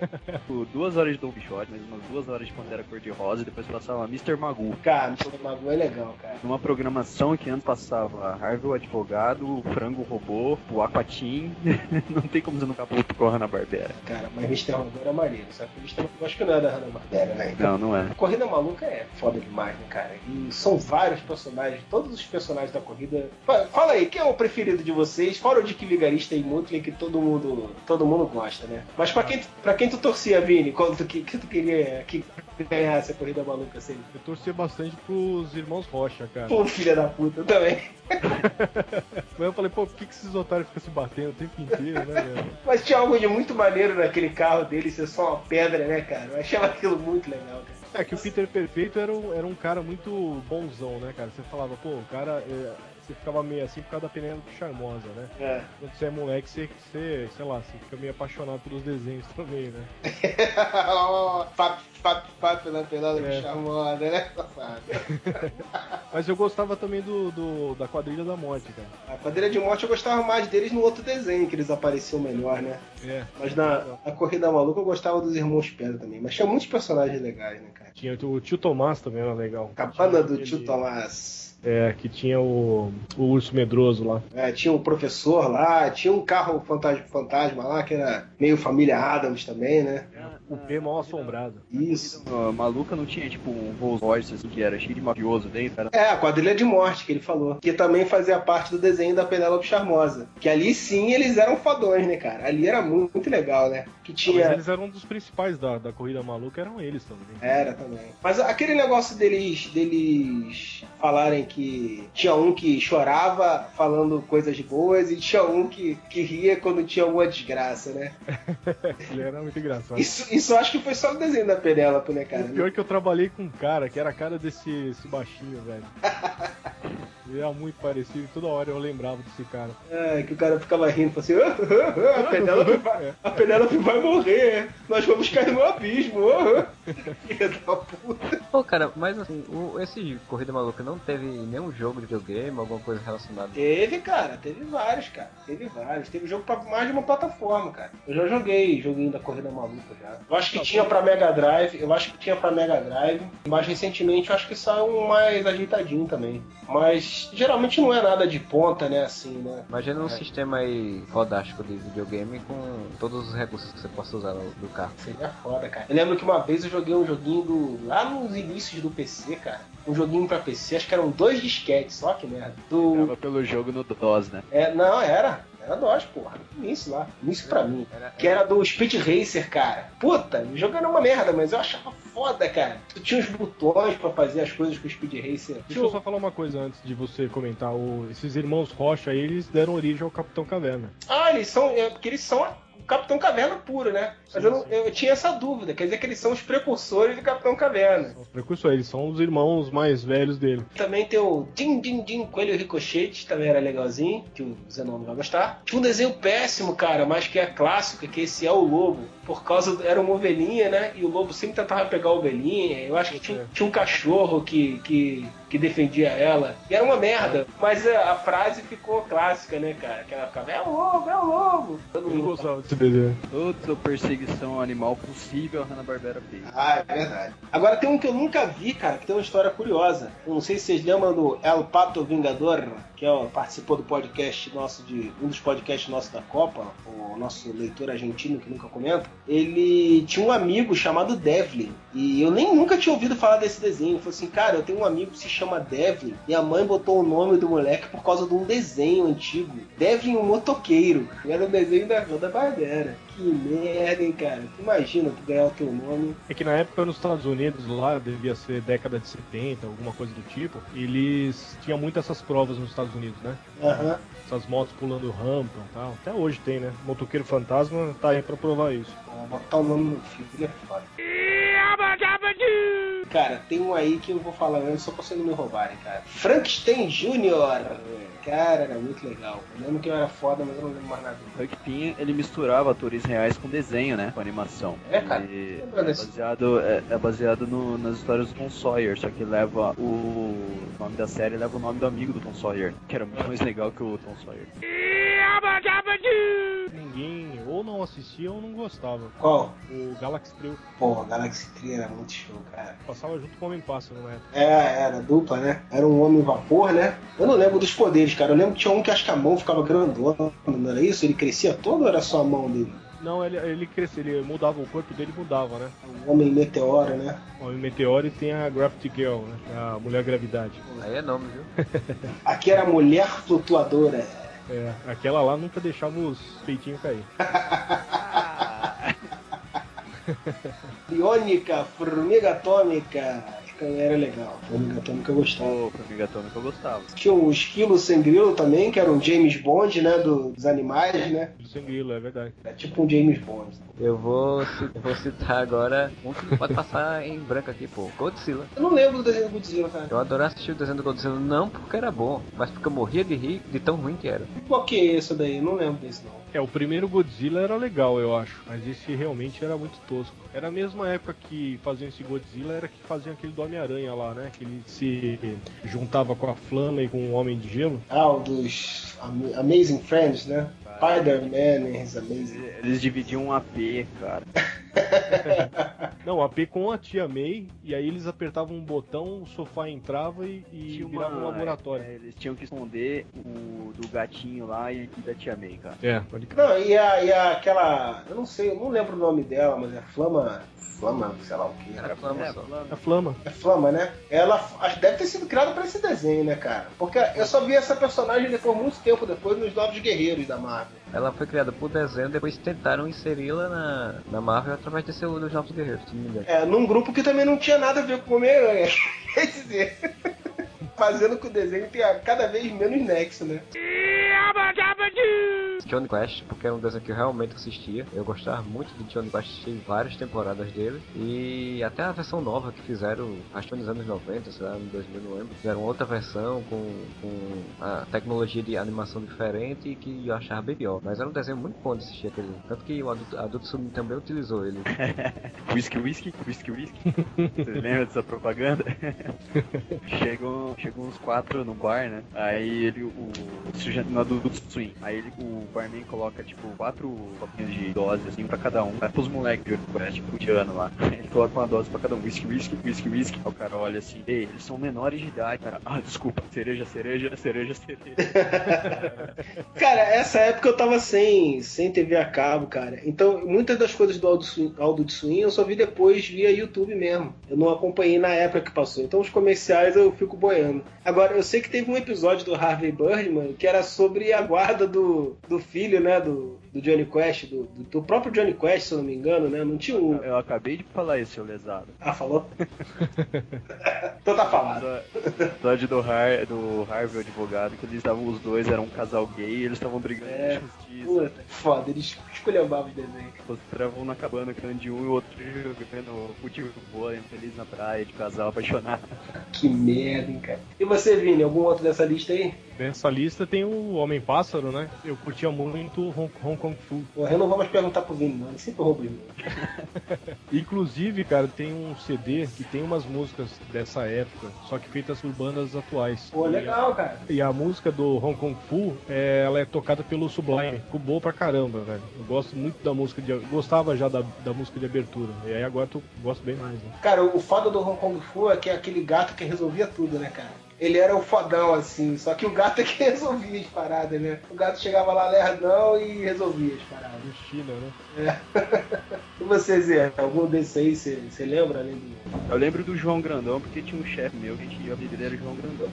Tipo, duas horas de Dom Pichote, mais umas duas horas de Pantera Cor-de-Rosa, e depois passava Mr. Magoo. Cara, o Magu é legal, cara. Numa programação que antes passava Harvey o Advogado, o Frango Robô, o Aquatim. [LAUGHS] não tem como você não ficar puto com a Hanna-Barbera. Cara, mas Mr. Magoo era maneiro. O Mr. Magoo acho que não é da Hanna-Barbera, né? Então, Não, não é. Corrida Maluca é foda demais, né, cara? E são vários personagens, todos os personagens da corrida. Fa- Fala aí, quem é o preferido de vocês? Fora o Dick Vigarista e Mutley, que todo mundo, todo mundo gosta, né? Mas pra quem, pra quem tu torcia, Vini? Quando tu, que, que tu queria que ganhasse a Corrida Maluca, assim? Eu torcia bastante pros irmãos Rocha, cara. Pô, filha da puta, eu também. [LAUGHS] Mas eu falei, pô, por que, que esses otários ficam se batendo o tempo inteiro, né, velho? Mas tinha algo de muito maneiro naquele carro dele ser só uma pedra, né, cara? Eu achava aquilo muito legal, cara. É que o Peter Perfeito era um, era um cara muito bonzão, né, cara? Você falava, pô, o cara. é, você ficava meio assim por causa da Penélope Charmosa, né? É. Quando você é moleque, você, você, sei lá, você fica meio apaixonado pelos desenhos [LAUGHS] também, né? Fap, fap, fap, pela pelada É. charmosa, né? [LAUGHS] Mas eu gostava também do, do- da quadrilha da morte, cara. A Quadrilha de Morte eu gostava mais deles no outro desenho, que eles apareciam melhor, né? É. Mas na, na Corrida Maluca eu gostava dos Irmãos Pedra também. Mas tinha muitos personagens legais, né, cara? Tinha o tio Tomás também era legal. Cabana Tinha do aquele- Tio Tomás. É, que tinha o, o urso medroso lá. É, tinha o professor lá, tinha um carro fantasma, fantasma lá, que era meio família Adams também, né? O P mal assombrado. Isso. A maluca não tinha tipo um Rolls Royce assim, que era cheio de mafioso dentro, cara. É, a quadrilha de morte que ele falou. Que também fazia parte do desenho da Penélope Charmosa. Que ali sim eles eram fodões, né, cara? Ali era muito, muito legal, né? Que Mas tinha. eles eram um dos principais da, da corrida maluca, eram eles também. Era também. Mas aquele negócio deles, deles falarem que tinha um que chorava falando coisas boas e tinha um que, que ria quando tinha alguma desgraça, né? [LAUGHS] Ele era muito engraçado. Isso, Isso acho que foi só o desenho da Penélope, né, cara? O pior é que eu trabalhei com um cara que era a cara desse esse baixinho, velho. [LAUGHS] Ele era muito parecido, toda hora eu lembrava desse cara. É, que o cara ficava rindo, assim, "Ah, ah, ah, a, Penélope vai, a Penélope vai morrer, nós vamos cair no abismo. ah, [LAUGHS] ah." Filha da puta. Pô, cara, mas assim, o- esse Corrida Maluca não teve nenhum jogo de videogame, alguma coisa relacionada. Teve, cara, teve vários, cara. Teve vários. Teve jogo pra mais de uma plataforma, cara. Eu já joguei joguinho da Corrida Maluca já. Eu acho que tinha pra Mega Drive, eu acho que tinha pra Mega Drive. Mais recentemente eu acho que saiu um mais ajeitadinho também. Mas geralmente não é nada de ponta, né, assim, né? Imagina um É. sistema aí fodástico de videogame com todos os recursos que você possa usar no- do carro. Seria foda, cara. Eu lembro que uma vez eu joguei um joguinho do. lá nos inícios do PC, cara. Um joguinho pra PC, acho que eram dois disquetes, só que merda. Do. Pelo jogo no DOS, né? É, não, era. Era DOS, porra. Início lá. Início pra mim. Era- Que era do Speed Racer, cara. Puta, o jogo era uma merda, mas eu achava foda, cara. Tu tinha os botões pra fazer as coisas com o Speed Racer. Deixa eu só falar uma coisa antes de você comentar. O- esses irmãos Rocha aí, eles deram origem ao Capitão Caverna. Ah, eles são. É, porque eles são o Capitão Caverna puro, né? Mas Sim, eu, não- eu tinha essa dúvida. Quer dizer que eles são os precursores do Capitão Caverna. Os precursores, eles são os irmãos mais velhos dele. Também tem o Din Din Din Coelho Ricochete, também era legalzinho, que o Zenon vai gostar. Tinha um desenho péssimo, cara, mas que é clássico, que esse é o Lobo. Por causa. do- era uma ovelhinha, né? E o Lobo sempre tentava pegar a ovelhinha. Eu acho que tinha, tinha um cachorro que, que, que defendia ela. E era uma merda. Mas a, a frase ficou clássica, né, cara? Que ela ficava, é o lobo, é o lobo. Eu mundo gostava desse desenho. Toda perseguição animal possível a Hanna-Barbera fez. Ah, é verdade. Agora tem um que eu nunca vi, cara, que tem uma história curiosa. Eu não sei se vocês lembram do El Pato Vingador, que é, participou do podcast nosso de. um dos podcasts nossos da Copa, o nosso leitor argentino que nunca comenta. Ele tinha um amigo chamado Devlin. E eu nem nunca tinha ouvido falar desse desenho. Ele falou assim, cara, eu tenho um amigo que se chama Devlin. E a mãe botou o nome do moleque por causa de um desenho antigo. Devlin o motoqueiro. Era um desenho da Roda Barbera. Que merda, hein, cara. Imagina tu ganhar o teu nome. É que na época nos Estados Unidos, lá devia ser década de 70, alguma coisa do tipo, eles tinham muitas essas provas nos Estados Unidos, né? Aham. Essas motos pulando rampa e tal. Até hoje tem, né? Motoqueiro Fantasma tá aí pra provar isso. Vou botar o nome no filme, é foda. Cara, tem um aí que eu vou falar antes só pra vocês não me roubarem, cara. Frankenstein Jr. Cara, era muito legal. Eu lembro que eu era foda, mas eu não lembro mais nada. Huck Finn, ele misturava atores reais com desenho, né? Com animação. É, cara. Lembra é baseado, é, é baseado no- nas histórias do Tom Sawyer, só que leva o nome da série leva o nome do amigo do Tom Sawyer, que era muito mais legal que o Tom Sawyer. Ninguém ou não assistia ou não gostava. Qual? O Galaxy Trio Pô, Galaxy Tree era muito show, cara. passava junto com o Homem Pássaro na época. É, era dupla, né? Era um homem vapor, né? Eu não lembro dos poderes, cara. Eu lembro que tinha um que acho que a mão ficava grandona, não era isso? Ele crescia todo ou era só a mão dele? Não, ele, ele crescia, ele mudava, o corpo dele mudava, né? Um homem meteoro, né? O Homem Meteoro e tem a Gravity Girl, né? A Mulher Gravidade. Aí é nome, viu? [LAUGHS] Aqui era mulher flutuadora. É, aquela lá nunca deixava os peitinhos cair. [LAUGHS] Biônica, formiga atômica. Também era legal. Formiga atômica eu gostava. Pô, pra Amiga Atômica eu gostava. Tinha o Esquilo Sem Grilo também, que era um James Bond, né? do- dos animais, né? Sem grilo, é verdade. É tipo um James Bond. Eu vou, eu vou citar agora um que pode passar [LAUGHS] em branco aqui, pô. Godzilla. Eu não lembro do desenho do Godzilla, cara. Eu adorava assistir o desenho do Godzilla, não porque era bom, mas porque eu morria de rir de tão ruim que era. Qual que é esse daí? Eu não lembro desse, não. É, o primeiro Godzilla era legal, eu acho. Mas esse realmente era muito tosco. Era a mesma época que faziam esse Godzilla, era que faziam aquele do Homem-Aranha lá, né? Que ele se juntava com a Flama e com o Homem de Gelo. Ah, o dos Am- Amazing Friends, né? Spider-Man and his Amazing. Eles dividiam um AP, cara. [LAUGHS] [LAUGHS] Não, a P com a tia May, e aí eles apertavam um botão, o sofá entrava e, e Tinha virava um laboratório. é, eles tinham que esconder o do gatinho lá e da tia May, cara. É, pode crer. Não, e, a, e a- aquela. Eu não sei, eu não lembro o nome dela, mas é Flama. Flama, sei lá o que. Era flama É, só. A Flama. É Flama, né? Ela deve ter sido criada pra esse desenho, né, cara? Porque eu só vi essa personagem depois, muito tempo depois, nos Novos Guerreiros da Marvel. Ela foi criada por desenho, depois tentaram inseri-la na, na Marvel através desse dos Novos Guerreiros, se não me engano. É, num grupo que também não tinha nada a ver com o Homem-Aranha. [LAUGHS] Quer dizer, fazendo que o desenho tenha cada vez menos nexo, né? Johnny Quest, porque era um desenho que eu realmente assistia. Eu gostava muito de Johnny Quest, assisti várias temporadas dele. E até a versão nova que fizeram, acho que nos anos 90, sei lá, em 2000, não lembro. Fizeram outra versão com, com a tecnologia de animação diferente e que eu achava bem pior. Mas era um desenho muito bom de assistir aquele. Tanto que o Adult, Adult Swim também utilizou ele. [LAUGHS] whisky, whisky, whisky, whisky. Você lembra dessa propaganda? [LAUGHS] chegam, chegam uns quatro no bar, né? Aí ele, o, o no Adult Swim. Aí ele, o barman coloca, tipo, quatro copinhos de dose, assim, pra cada um. Vai pros moleques de tipo, de ano lá. [LAUGHS] Ele coloca uma dose pra cada um. Whisky, whisky, whisky, whisky. Aí o cara olha assim, ei, eles são menores de idade, cara. Ah, desculpa. Cereja, cereja, cereja, cereja. [LAUGHS] cara, essa época eu tava sem, sem TV a cabo, cara. Então, muitas das coisas do Aldo, Aldo de Swing eu só vi depois via YouTube mesmo. Eu não acompanhei na época que passou. Então, os comerciais eu fico boiando. Agora, eu sei que teve um episódio do Harvey Birdman que era sobre a guarda do, do filho, né? Do, do Johnny Quest, do, do, próprio Johnny Quest, se eu não me engano, né? Não tinha um. Eu acabei de falar isso, seu lesado. Ah, falou? [LAUGHS] então tá falado. O episódio do, Har, do Harvey, o advogado, que eles estavam, os dois eram um casal gay e eles estavam brigando é, justiça. Puta, foda, eles esculhambavam os desenhos. Mostravam na cabana grande um e o outro jogando futebol, feliz na praia, de casal apaixonado. Que merda, hein, cara. E você, Vini, algum outro dessa lista aí? Nessa lista tem o Homem-Pássaro, né? Eu curtia muito Hong, Hong Kong Fu. Porra, não mais perguntar pro Vini, não. Ele sempre rouba [LAUGHS] Inclusive, cara, tem um CD que tem umas músicas dessa época, só que feitas por bandas atuais. Pô, legal, cara. E a música do Hong Kong Fu, é, ela é tocada pelo Sublime. Ficou boa pra caramba, velho. Eu gosto muito da música de. Gostava já da, da música de abertura. E aí agora eu gosto bem mais, né? Cara, o foda do Hong Kong Fu é que é aquele gato que resolvia tudo, né, cara? Ele era o fodão, assim. Só que o gato é que [LAUGHS] resolvia as paradas, né? O gato chegava lá lerdão e resolvia as paradas. China, né? É. e você, Zé? Algum desses aí você lembra além do. Eu lembro do João Grandão, porque tinha um chefe meu que tinha dele era João Grandão.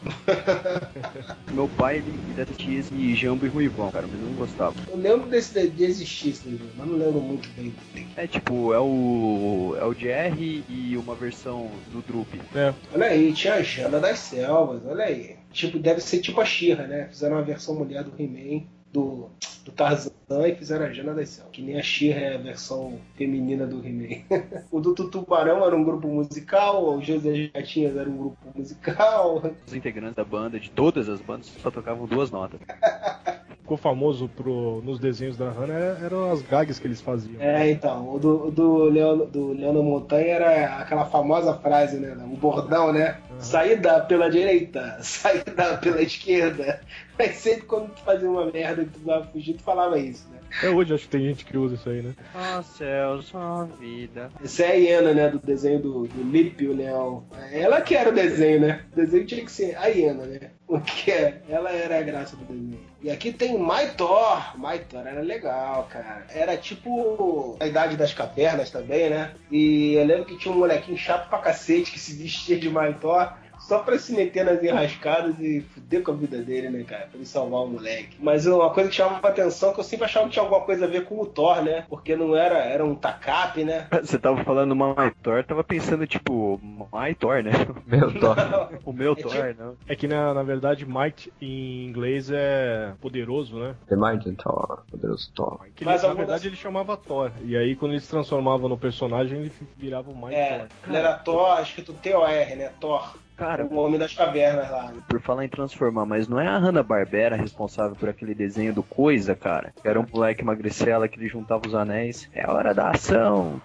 [LAUGHS] meu pai, ele, ele assistia esse Jambo e Ruivão, cara, mas eu não gostava. Eu lembro desse de existir esse mas não lembro muito bem. É tipo, é o. É o Jerry e uma versão do Droop. É. Olha aí, tinha a Jana das Selvas, olha aí. Tipo, deve ser tipo a Xirra, né? Fizeram uma versão mulher do He-Man, do, do Tarzan e fizeram a Jana das Selvas. Que nem a Xirra é a versão feminina do He-Man. [LAUGHS] o do Tutubarão era um grupo musical, o José Gatinhas era um grupo musical. Os integrantes da banda, de todas as bandas, só tocavam duas notas. [LAUGHS] ficou famoso pro, nos desenhos da Hanna eram as gags que eles faziam. É, então, o do, do, Leon, do Leandro Montanha era aquela famosa frase, né? O bordão, né? Uhum. Saída pela direita, [LAUGHS] saída pela esquerda. Mas sempre quando tu fazia uma merda que tu tava fugir, tu falava isso, né? Até hoje acho que tem gente que usa isso aí, né? Ah, céu, só vida. Isso é a hiena, né? Do desenho do, do Lip, o leão. Ela que era o desenho, né? O desenho tinha que ser a hiena, né? Porque ela era a graça do desenho. E aqui tem Maitor. Maitor era legal, cara. Era tipo a idade das cavernas também, né? E eu lembro que tinha um molequinho chato pra cacete que se vestia de Maitor só pra se meter nas enrascadas e fuder com a vida dele, né, cara? Pra ele salvar o moleque. Mas uma coisa que chamava a atenção é que eu sempre achava que tinha alguma coisa a ver com o Thor, né? Porque não era, era um Takap, né? [LAUGHS] Você tava falando My Thor, tava pensando tipo, My Thor, né? [LAUGHS] Meu Thor. [LAUGHS] o meu é Thor, tipo... não. É que na, na verdade Might em inglês é poderoso, né? The Mighty Thor, poderoso Thor. Ele, Mas na verdade das... ele chamava Thor. E aí quando ele se transformava no personagem, ele virava o Might é, Thor. Ele era Thor, escrito T-O-R, né? Thor. Cara, o Homem das Cavernas lá. Por falar em transformar, mas não é a Hanna-Barbera responsável por aquele desenho do Coisa, cara? Que era um moleque magricela que ele juntava os anéis. É a hora da ação.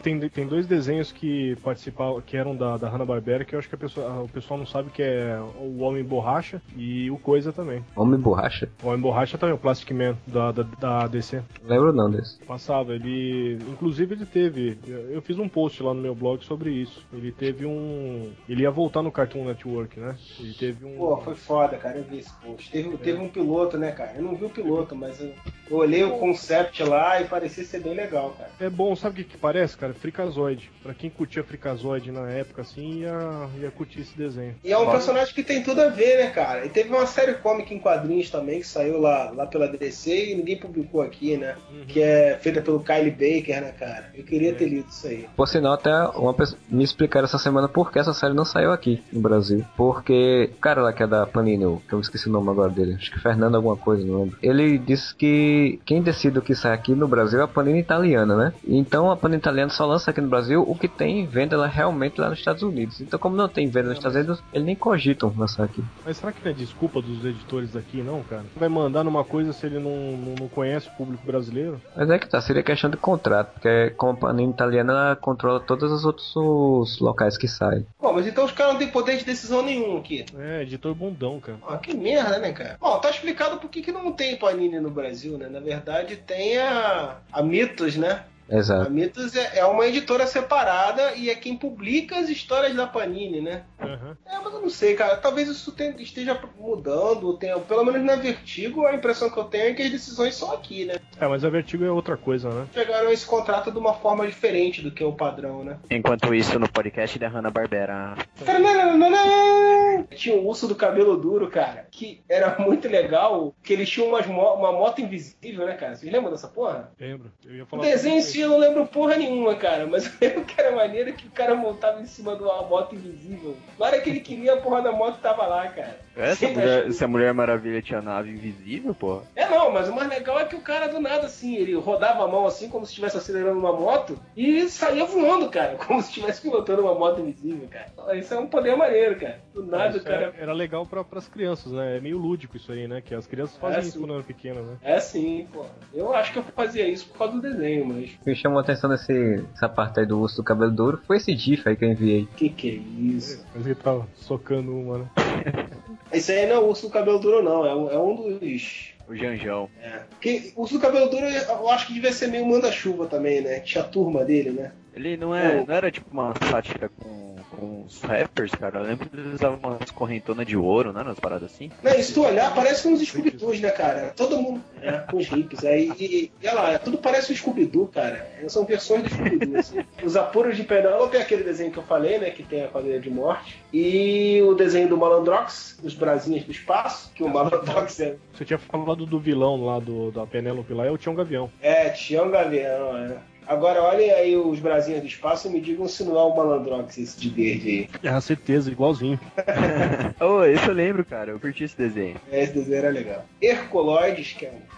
Tem, tem dois desenhos que participavam, que eram da, da Hanna-Barbera, que eu acho que a pessoa, o pessoal não sabe que é o Homem Borracha e o Coisa também. Homem Borracha? O Homem Borracha também, o Plastic Man da, da, da DC. Lembro não desse. Passava, ele. Inclusive ele teve. Eu fiz um post lá no meu blog sobre isso. Ele teve um. Ele ia voltar no Cartoon Network, né? Ele teve um. Pô, foi foda, cara. Eu vi esse post. Teve, é. teve um piloto, né, cara? Eu não vi o piloto, mas eu Eu olhei o concept lá e parecia ser bem legal, cara. É bom, sabe o que, que parece, cara? Fricazoide. Pra quem curtia Fricazoide na época, assim, ia, ia curtir esse desenho. E é um personagem que tem tudo a ver, né, cara? E teve uma série cômica em quadrinhos também, que saiu lá, lá pela DC e ninguém publicou aqui, né? Uhum. Que é feita pelo Kyle Baker, né, cara? Eu queria ter lido isso aí. Por sinal, até uma pessoa me explicaram essa semana por que essa série não saiu aqui no Brasil. Porque o cara lá que é da Panini, que eu esqueci o nome agora dele, acho que Fernando alguma coisa, não lembro. Ele disse que quem decide o que sai aqui no Brasil é a Panini italiana, né? Então a Panini italiana só lança aqui no Brasil o que tem venda lá realmente lá nos Estados Unidos. Então como não tem venda nos Estados Unidos, eles nem cogitam lançar aqui. Mas será que não é desculpa dos editores daqui, não, cara? Vai mandar numa coisa se ele não, não, não conhece o público brasileiro? Mas é que tá, seria questão de contrato, porque como a Panini italiana ela controla todos os outros os locais que saem. Pô, mas então os caras não têm poder de decisão nenhum aqui. É, editor bundão, cara. Ah, que merda, né, cara? Bom, tá explicado por que que não tem Panini no Brasil, né? Na verdade, tem a, a Mitos, né? A Exato. Mitos é, é uma editora separada e é quem publica as histórias da Panini, né? Aham. É, mas eu não sei, cara. Talvez isso tenha- esteja mudando. Tenha, pelo menos na Vertigo, a impressão que eu tenho é que as decisões são aqui, né? É, mas a Vertigo é outra coisa, né? Pegaram esse contrato de uma forma diferente do que o padrão, né? Enquanto isso, no podcast da Hanna-Barbera, Tinha um urso do cabelo duro, cara, que era muito legal, que eles tinham umas mo- uma moto invisível, né, cara? Vocês lembram dessa porra? Lembro. Eu ia O falar. desenho em eu não lembro porra nenhuma, cara, mas eu lembro que era maneiro que o cara montava em cima de uma moto invisível. Na hora que ele queria, a porra da moto tava lá, cara. Essa Sempre mulher, achei- se a Mulher Maravilha tinha nave invisível, porra. É não, mas o mais legal é que o cara do nada, assim, ele rodava a mão assim, como se estivesse acelerando uma moto, e saía voando, cara, [LAUGHS] como se estivesse pilotando uma moto invisível, cara. Isso é um poder maneiro, cara. Do nada o Isso cara. era, era legal pra, pras crianças, né? É meio lúdico isso aí, né? Que as crianças fazem É, isso sim. quando eram pequenas, né? É sim, pô. Eu acho que eu fazia isso por causa do desenho, mas. O que me chamou a atenção nesse, nessa parte aí do urso do cabelo duro foi esse GIF aí que eu enviei. Que que é isso? Mas ele tava socando uma, né? [LAUGHS] Esse aí não é o urso do cabelo duro, não. É um, é um dos. O Janjão. É. Porque o urso do cabelo duro eu acho que devia ser meio manda-chuva também, né? Tinha a turma dele, né? Ele não, é, É. não era tipo uma sátira com, com os rappers, cara. Eu lembro que eles usavam umas correntonas de ouro, né? Umas paradas assim. Não, e se tu olhar, parece uns Scooby-Doos, né, cara? Todo mundo. É, com os hippies. Aí, e, e olha lá, tudo parece um Scooby-Doo, cara. São versões do Scooby-Doo, assim. [LAUGHS] Os apuros de Penélope é aquele desenho que eu falei, né? Que tem a quadrilha de morte. E o desenho do Malandrox, dos brasinhos do espaço, que o Malandrox é. Você tinha falado do vilão lá do, da Penélope lá, é o Tião Gavião. É, Tião Gavião, é. Agora olhem aí os brasinhos do espaço e me digam se não é o Malandrox esse de verde aí. É, certeza, igualzinho. [LAUGHS] oh, esse eu lembro, cara. Eu curti esse desenho. Esse desenho era legal. Hercoloides, que é um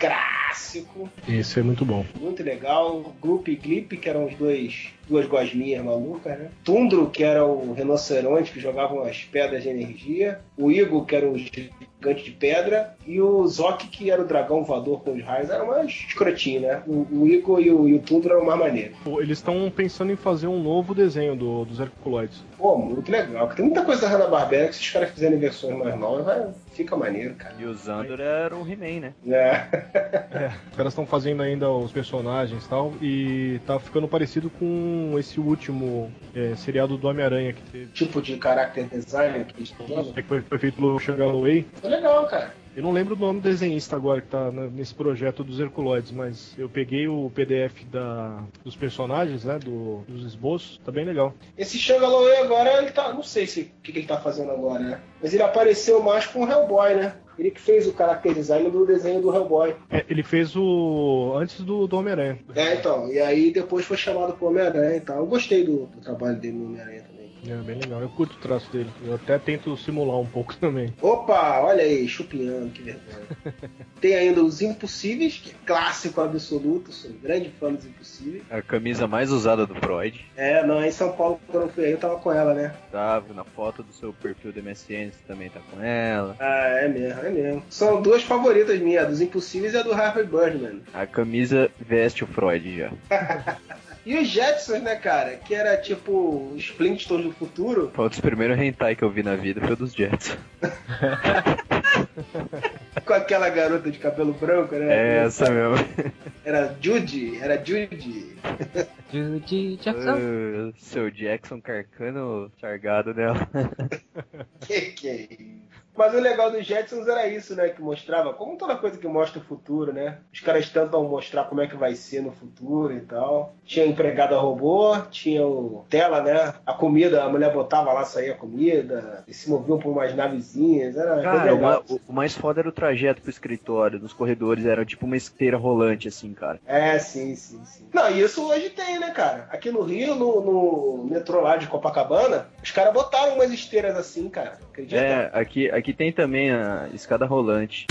clássico. Esse é muito bom. Muito legal. Gloop e Glip, que eram os dois duas gosminhas malucas, né? Tundro, que era o rinoceronte que jogava as pedras de energia. O Igo, que era o gigante de pedra. E o Zok, que era o dragão voador com os raios. Era mais escrotinho, né? O, o Igo e o, e o Tundro eram mais maneiros. Eles estão pensando em fazer um novo desenho do, dos Herculoides. Pô, muito legal. Porque tem muita coisa da Hanna-Barbera que se os caras fizerem versões mais novas, vai, fica maneiro, cara. E o Zandor era o He-Man, né? É. [LAUGHS] Os caras estão fazendo ainda os personagens e tal, e tá ficando parecido com esse último é, seriado do Homem-Aranha que teve. tipo de character design que eles estão usando. É que foi, foi feito pelo Sean Galloway. Foi legal, cara. Eu não lembro o nome do desenhista agora que tá nesse projeto dos Herculoides, mas eu peguei o PDF da, dos personagens, né? do- dos esboços, tá bem legal. Esse Shangaloe agora, ele tá. Não sei se o que, que ele tá fazendo agora, né? Mas ele apareceu mais com o Hellboy, né? Ele que fez o character design do desenho do Hellboy. É, ele fez o. antes do, do Homem-Aranha. É, então. E aí depois foi chamado pro Homem-Aranha e tal. Eu gostei do, do trabalho dele no Homem-Aranha. É bem legal, eu curto o traço dele. Eu até tento simular um pouco [LAUGHS] também. Opa, olha aí, chupinhando, que vergonha. [LAUGHS] Tem ainda os Impossíveis, que é clássico absoluto, sou um grande fã dos Impossíveis. A camisa mais usada do Freud. É, não, em São Paulo, quando eu fui aí, eu tava com ela, né? Tava na foto do seu perfil do MSN, você também tá com ela. Ah, é mesmo, é mesmo. São duas favoritas minhas, a dos Impossíveis e a do Harvey Birdman. A camisa veste o Freud já. [LAUGHS] E os Jetsons, né, cara? Que era tipo os Flintstones do futuro. Foi um dos primeiros hentai que eu vi na vida, foi o dos Jets. [LAUGHS] Com aquela garota de cabelo branco, né? É essa mesmo. Era Judy, era Judy. Judy Jackson. Uh, seu Jackson carcando chargado nela. [LAUGHS] Que que é isso? Mas o legal dos Jetsons era isso, né? Que mostrava, como toda coisa que mostra o futuro, né? Os caras tentam mostrar como é que vai ser no futuro e tal. Tinha empregada robô, tinha o tela, né? A comida, a mulher botava lá, saía a comida, e se moviam por umas navezinhas. Era cara, uma, o, mais foda era o trajeto pro escritório, nos corredores, era tipo uma esteira rolante, assim, cara. É, sim, sim, sim. Não, e isso hoje tem, né, cara? Aqui no Rio, no, no metrô lá de Copacabana, os caras botaram umas esteiras assim, cara. Acredita? É, aqui, aqui tem também a escada rolante.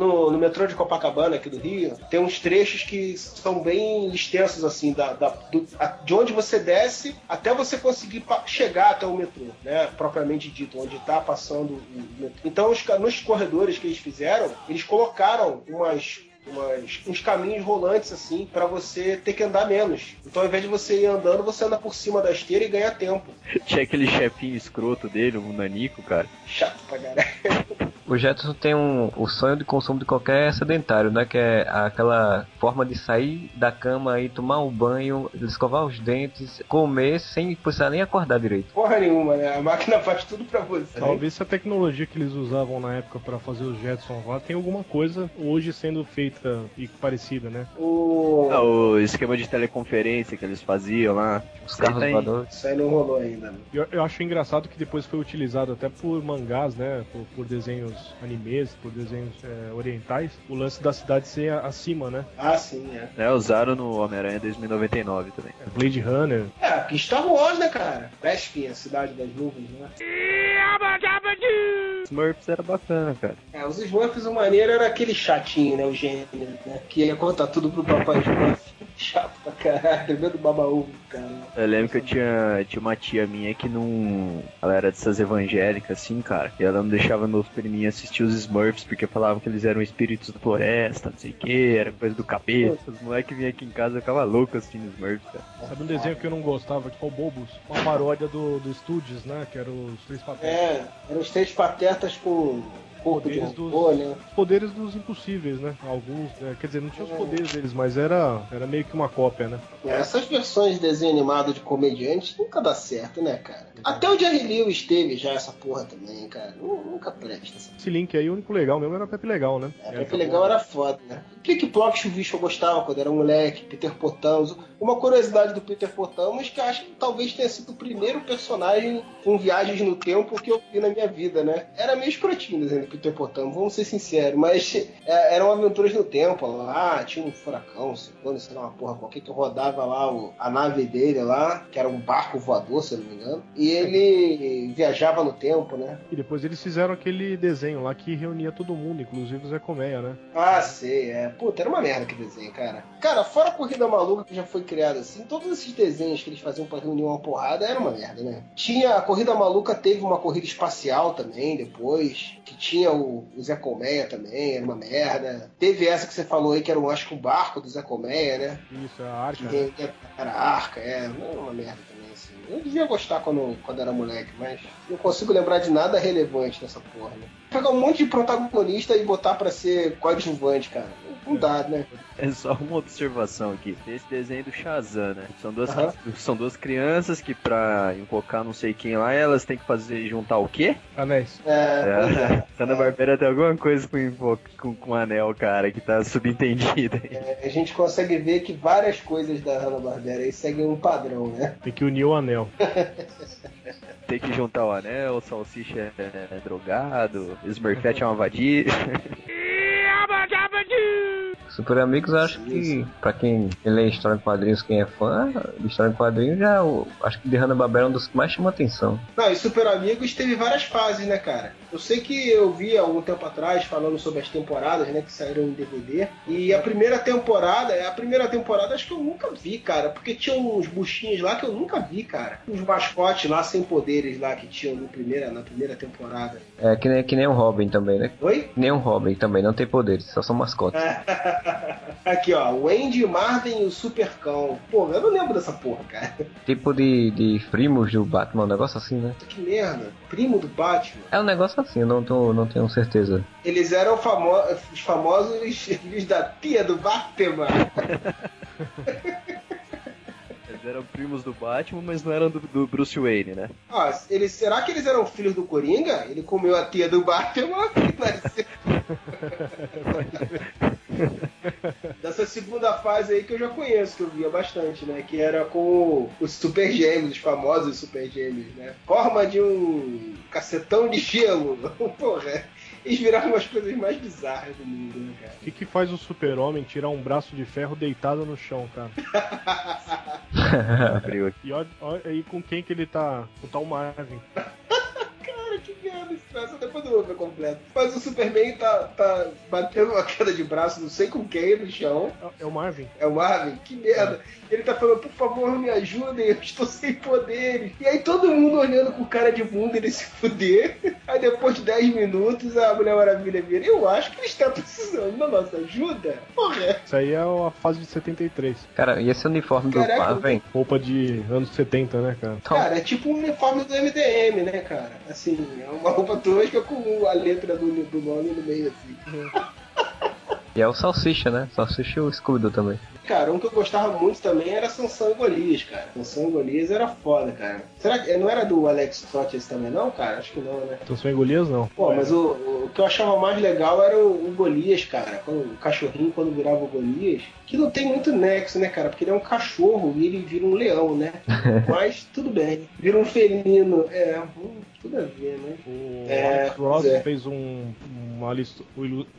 no, no, metrô de Copacabana, aqui do Rio, tem uns trechos que são bem extensos, assim, da, da do, a, de onde você desce até você conseguir chegar até o metrô, né? Propriamente dito, onde está passando o metrô. Então, os, nos corredores que eles fizeram, eles colocaram umas umas, uns caminhos rolantes assim para você ter que andar menos. Então ao invés de você ir andando, você anda por cima da esteira e ganha tempo. [LAUGHS] Tinha aquele chefinho escroto dele, o Nanico, cara. Chato pra caralho. [LAUGHS] O Jetson tem um, o sonho de consumo de qualquer sedentário, né? Que é aquela forma de sair da cama e tomar um banho, escovar os dentes, comer sem precisar nem acordar direito. Porra nenhuma, né? A máquina faz tudo pra você. Talvez se a tecnologia que eles usavam na época para fazer os Jetsons lá tem alguma coisa hoje sendo feita e parecida, né? O... Ah, o esquema de teleconferência que eles faziam lá. Os carros voadores. Isso aí não rolou ainda. Né? Eu, eu acho engraçado que depois foi utilizado até por mangás, né? Por, por desenhos animes, por desenhos é, orientais, o lance da cidade ser acima, né? Ah, sim, é. É, usaram no Homem-Aranha 2099 também. É, Blade Runner. É, aqui Star Wars, né, cara? Bespin, a cidade das nuvens, né? Smurfs era bacana, cara. É, os Smurfs, o maneiro era aquele chatinho, né? O gênio, né? Que ia contar tudo pro papai Smurf. [LAUGHS] Chato pra caralho, medo babaú, cara. Eu lembro que eu tinha, tinha uma tia minha que não. Ela era dessas evangélicas, assim, cara. E ela não deixava meus priminhos assistir os Smurfs porque falavam que eles eram espíritos da floresta, não sei o que, era coisa do capeta. Os moleques vinham aqui em casa e ficavam loucos assistindo Smurfs, cara. Sabe um desenho que eu não gostava, tipo o Bobos? Uma paródia do, do Studios, né? Que era os Três Patetas. É, eram os Três Patetas com poderes dos, né? poderes dos impossíveis, né? Alguns, né? quer dizer, não tinha os poderes deles, mas era, era meio que uma cópia, né? É, essas versões de desenho animado de comediante nunca dá certo, né, cara? Até o Jerry Lewis teve já essa porra também, cara. Nunca presta. Esse link aí, o único legal mesmo era Pepe Legal, né? É, Pepe Legal era foda, né? O que que Plop Chuvisco eu gostava quando era moleque, Peter Potamos. Uma curiosidade do Peter Potamos que eu acho que talvez tenha sido o primeiro personagem com viagens no tempo que eu vi na minha vida, né? Era meio escrotinho do Peter vamos ser sinceros, mas é, eram aventuras no tempo lá, tinha um furacão, ciclone, sei lá, uma porra qualquer que rodava lá o, a nave dele lá, que era um barco voador, se eu não me engano, e ele viajava no tempo, né? E depois eles fizeram aquele desenho lá que reunia todo mundo, inclusive o Zé Colmeia, né? Ah, sei, é. Puta, era uma merda que desenho, cara. Cara, fora a Corrida Maluca que já foi criada assim, todos esses desenhos que eles faziam para reunir uma porrada era uma merda, né? Tinha a Corrida Maluca, teve uma corrida espacial também depois, que tinha o, o Zé Colmeia também, era uma merda. Teve essa que você falou aí, que era, um, acho que um barco do Zé Colmeia, né? Isso, a Arca. Que, era a Arca, é, uma merda também, assim. Eu devia gostar quando, quando era moleque, mas não consigo lembrar de nada relevante nessa porra, né? Pegar um monte de protagonista e botar para ser coadjuvante, cara. Não dá, né? É só uma observação aqui. Esse desenho do Shazam, né? São duas, uhum. são duas crianças que pra invocar não sei quem lá, elas têm que fazer juntar o quê? Anéis. É, é. [LAUGHS] Ana Barbera tem alguma coisa com, com, com anel, cara, que tá subentendida aí. É, a gente consegue ver que várias coisas da Hanna Barbera aí seguem um padrão, né? Tem que unir o anel. [LAUGHS] tem que juntar o anel, o salsicha é, é drogado, Smurfette é uma vadia. [LAUGHS] Super Amigos, acho que, pra quem lê história em quadrinhos, quem é fã de história em quadrinhos, já acho que de Hanna-Barbera é um dos que mais chama atenção. Não, e Super Amigos teve várias fases, né, cara? Eu sei que eu vi algum tempo atrás falando sobre as temporadas, né, que saíram em DVD, e a primeira temporada, a primeira temporada acho que eu nunca vi, cara, porque tinha uns buchinhos lá que eu nunca vi, cara. Uns mascotes lá sem poderes lá que tinham no primeira, na primeira temporada. É, que nem, que nem o Robin também, né? Oi? Que nem o Robin também, não tem poderes, só são mascotes. [LAUGHS] Aqui, ó, o Andy Marvin e o Supercão. Pô, eu não lembro dessa porra, cara. Tipo de, de primos do Batman, um negócio assim, né? Que merda. Primo do Batman. É um negócio assim, eu não, tô, não tenho certeza. Eles eram famo os famosos filhos da tia do Batman. [LAUGHS] Eles eram primos do Batman, mas não eram do, do Bruce Wayne, né? Ah, eles, será que eles eram filhos do Coringa? Ele comeu a tia do Batman [LAUGHS] e nasceu. [LAUGHS] Dessa segunda fase aí que eu já conheço, que eu via bastante, né? Que era com os Super Gêmeos, os famosos Super Gêmeos, né? Forma de um cacetão de gelo. [LAUGHS] Porra, eles viraram umas coisas mais bizarras do mundo, né, cara? O que, que faz o super-homem tirar um braço de ferro deitado no chão, cara? [LAUGHS] Abriu aqui. E olha, olha aí com quem que ele tá. Com o tal Marvin. [LAUGHS] Cara, que merda esse troço. Depois eu vou ver completo. Mas o Superman tá, tá batendo uma queda de braço, não sei com quem, no chão. É- É o Marvin. É o Marvin? Que merda. Ele tá falando, por favor, me ajudem, eu estou sem poderes. E aí todo mundo olhando com cara de bunda ele se fuder. Aí depois de 10 minutos a Mulher Maravilha vira. Eu acho que ele está precisando da nossa ajuda. Porra. Isso aí é a fase de 73. Cara, e esse uniforme do Caraca, Marvin? Roupa de anos 70, né, cara? Então, Cara, é tipo um uniforme do MDM, né, cara? Assim, é uma roupa tosca com a letra do, do nome no meio, assim. e é o Salsicha, né? Salsicha e o escudo também. Cara, um que eu gostava muito também era Sansão e Golias, cara. Sansão e Golias era foda, cara. Será que não era do Alex Stott esse também, não, cara? Acho que não, né? Então são Golias, não. Pô, mas o, o que eu achava mais legal era o, o Golias, cara. Quando, o cachorrinho, quando virava o Golias. Que não tem muito nexo, né, cara? Porque ele é um cachorro e ele vira um leão, né? [LAUGHS] Mas tudo bem. Vira um felino. É, tudo a ver, né? O É, Alex Ross é. fez um- uma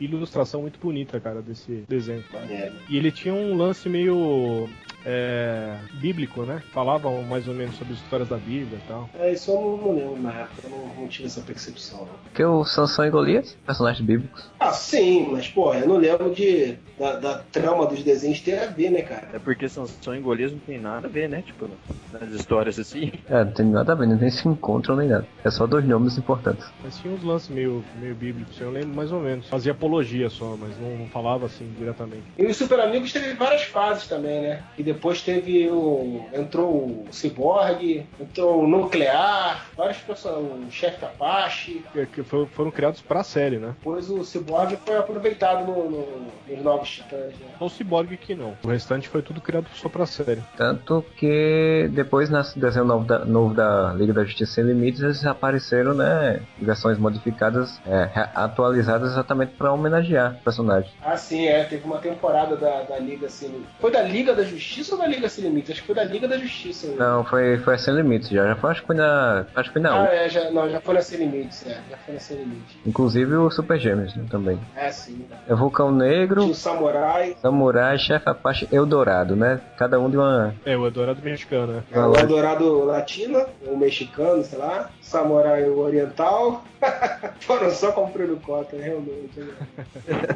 ilustração muito bonita, cara, desse desenho. É. E ele tinha um lance meio é, bíblico, né? Falavam mais ou menos sobre as histórias da Bíblia e tal. É, isso eu não, lembro na época, eu não, não tive essa percepção. Não. Porque o Sansão e Golias, personagens bíblicos. Ah, sim, mas, porra, eu não lembro de, da, da trama dos desenhos ter a ver, né, cara? É porque Sansão e Golias não tem nada a ver, né? Tipo, nas histórias assim. É, não tem nada a ver, nem se encontram nem nada. É só dois nomes importantes. Mas tinha uns lances meio, meio bíblicos, eu lembro mais ou menos. Fazia apologia só, mas não, não falava assim diretamente. E os Super Amigos teve várias fases também, né? E depois teve o. Entrou o Cyborg, entrou o Nuclear, vários personagens, o Chefe Apache. Que- que foi- foram criados pra série, né? Depois o Cyborg foi aproveitado no, no- nos Novos Titãs, né? Só o Cyborg que não. O restante foi tudo criado só pra série. Tanto que depois nesse desenho novo da, novo da Liga da Justiça Sem Limites, eles apareceram, né? Versões modificadas, é, atualizadas exatamente para homenagear o personagem. Ah, sim, é. Teve uma temporada da, da Liga Sem Limites. Foi da Liga da Justiça ou da Liga Sem Limites? Acho que foi da Liga da Justiça. né? Não, foi, foi a Sem Limites já. Já foi, acho que foi na. Acho que foi na Ah, última. é, já, não, já foi na Sem Limites, é. Já foi na Sem Limites. Inclusive o Super Gêmeos né, também. É, sim. É Vulcão Tinha Negro, o Samurai, Samurai, Chefe Apache Eldorado, né? Cada um de uma. É, o Eldorado mexicano, né? o Eldorado Latino, o mexicano, sei lá, Samurai Oriental. [LAUGHS] Foram só comprando cota, realmente. né?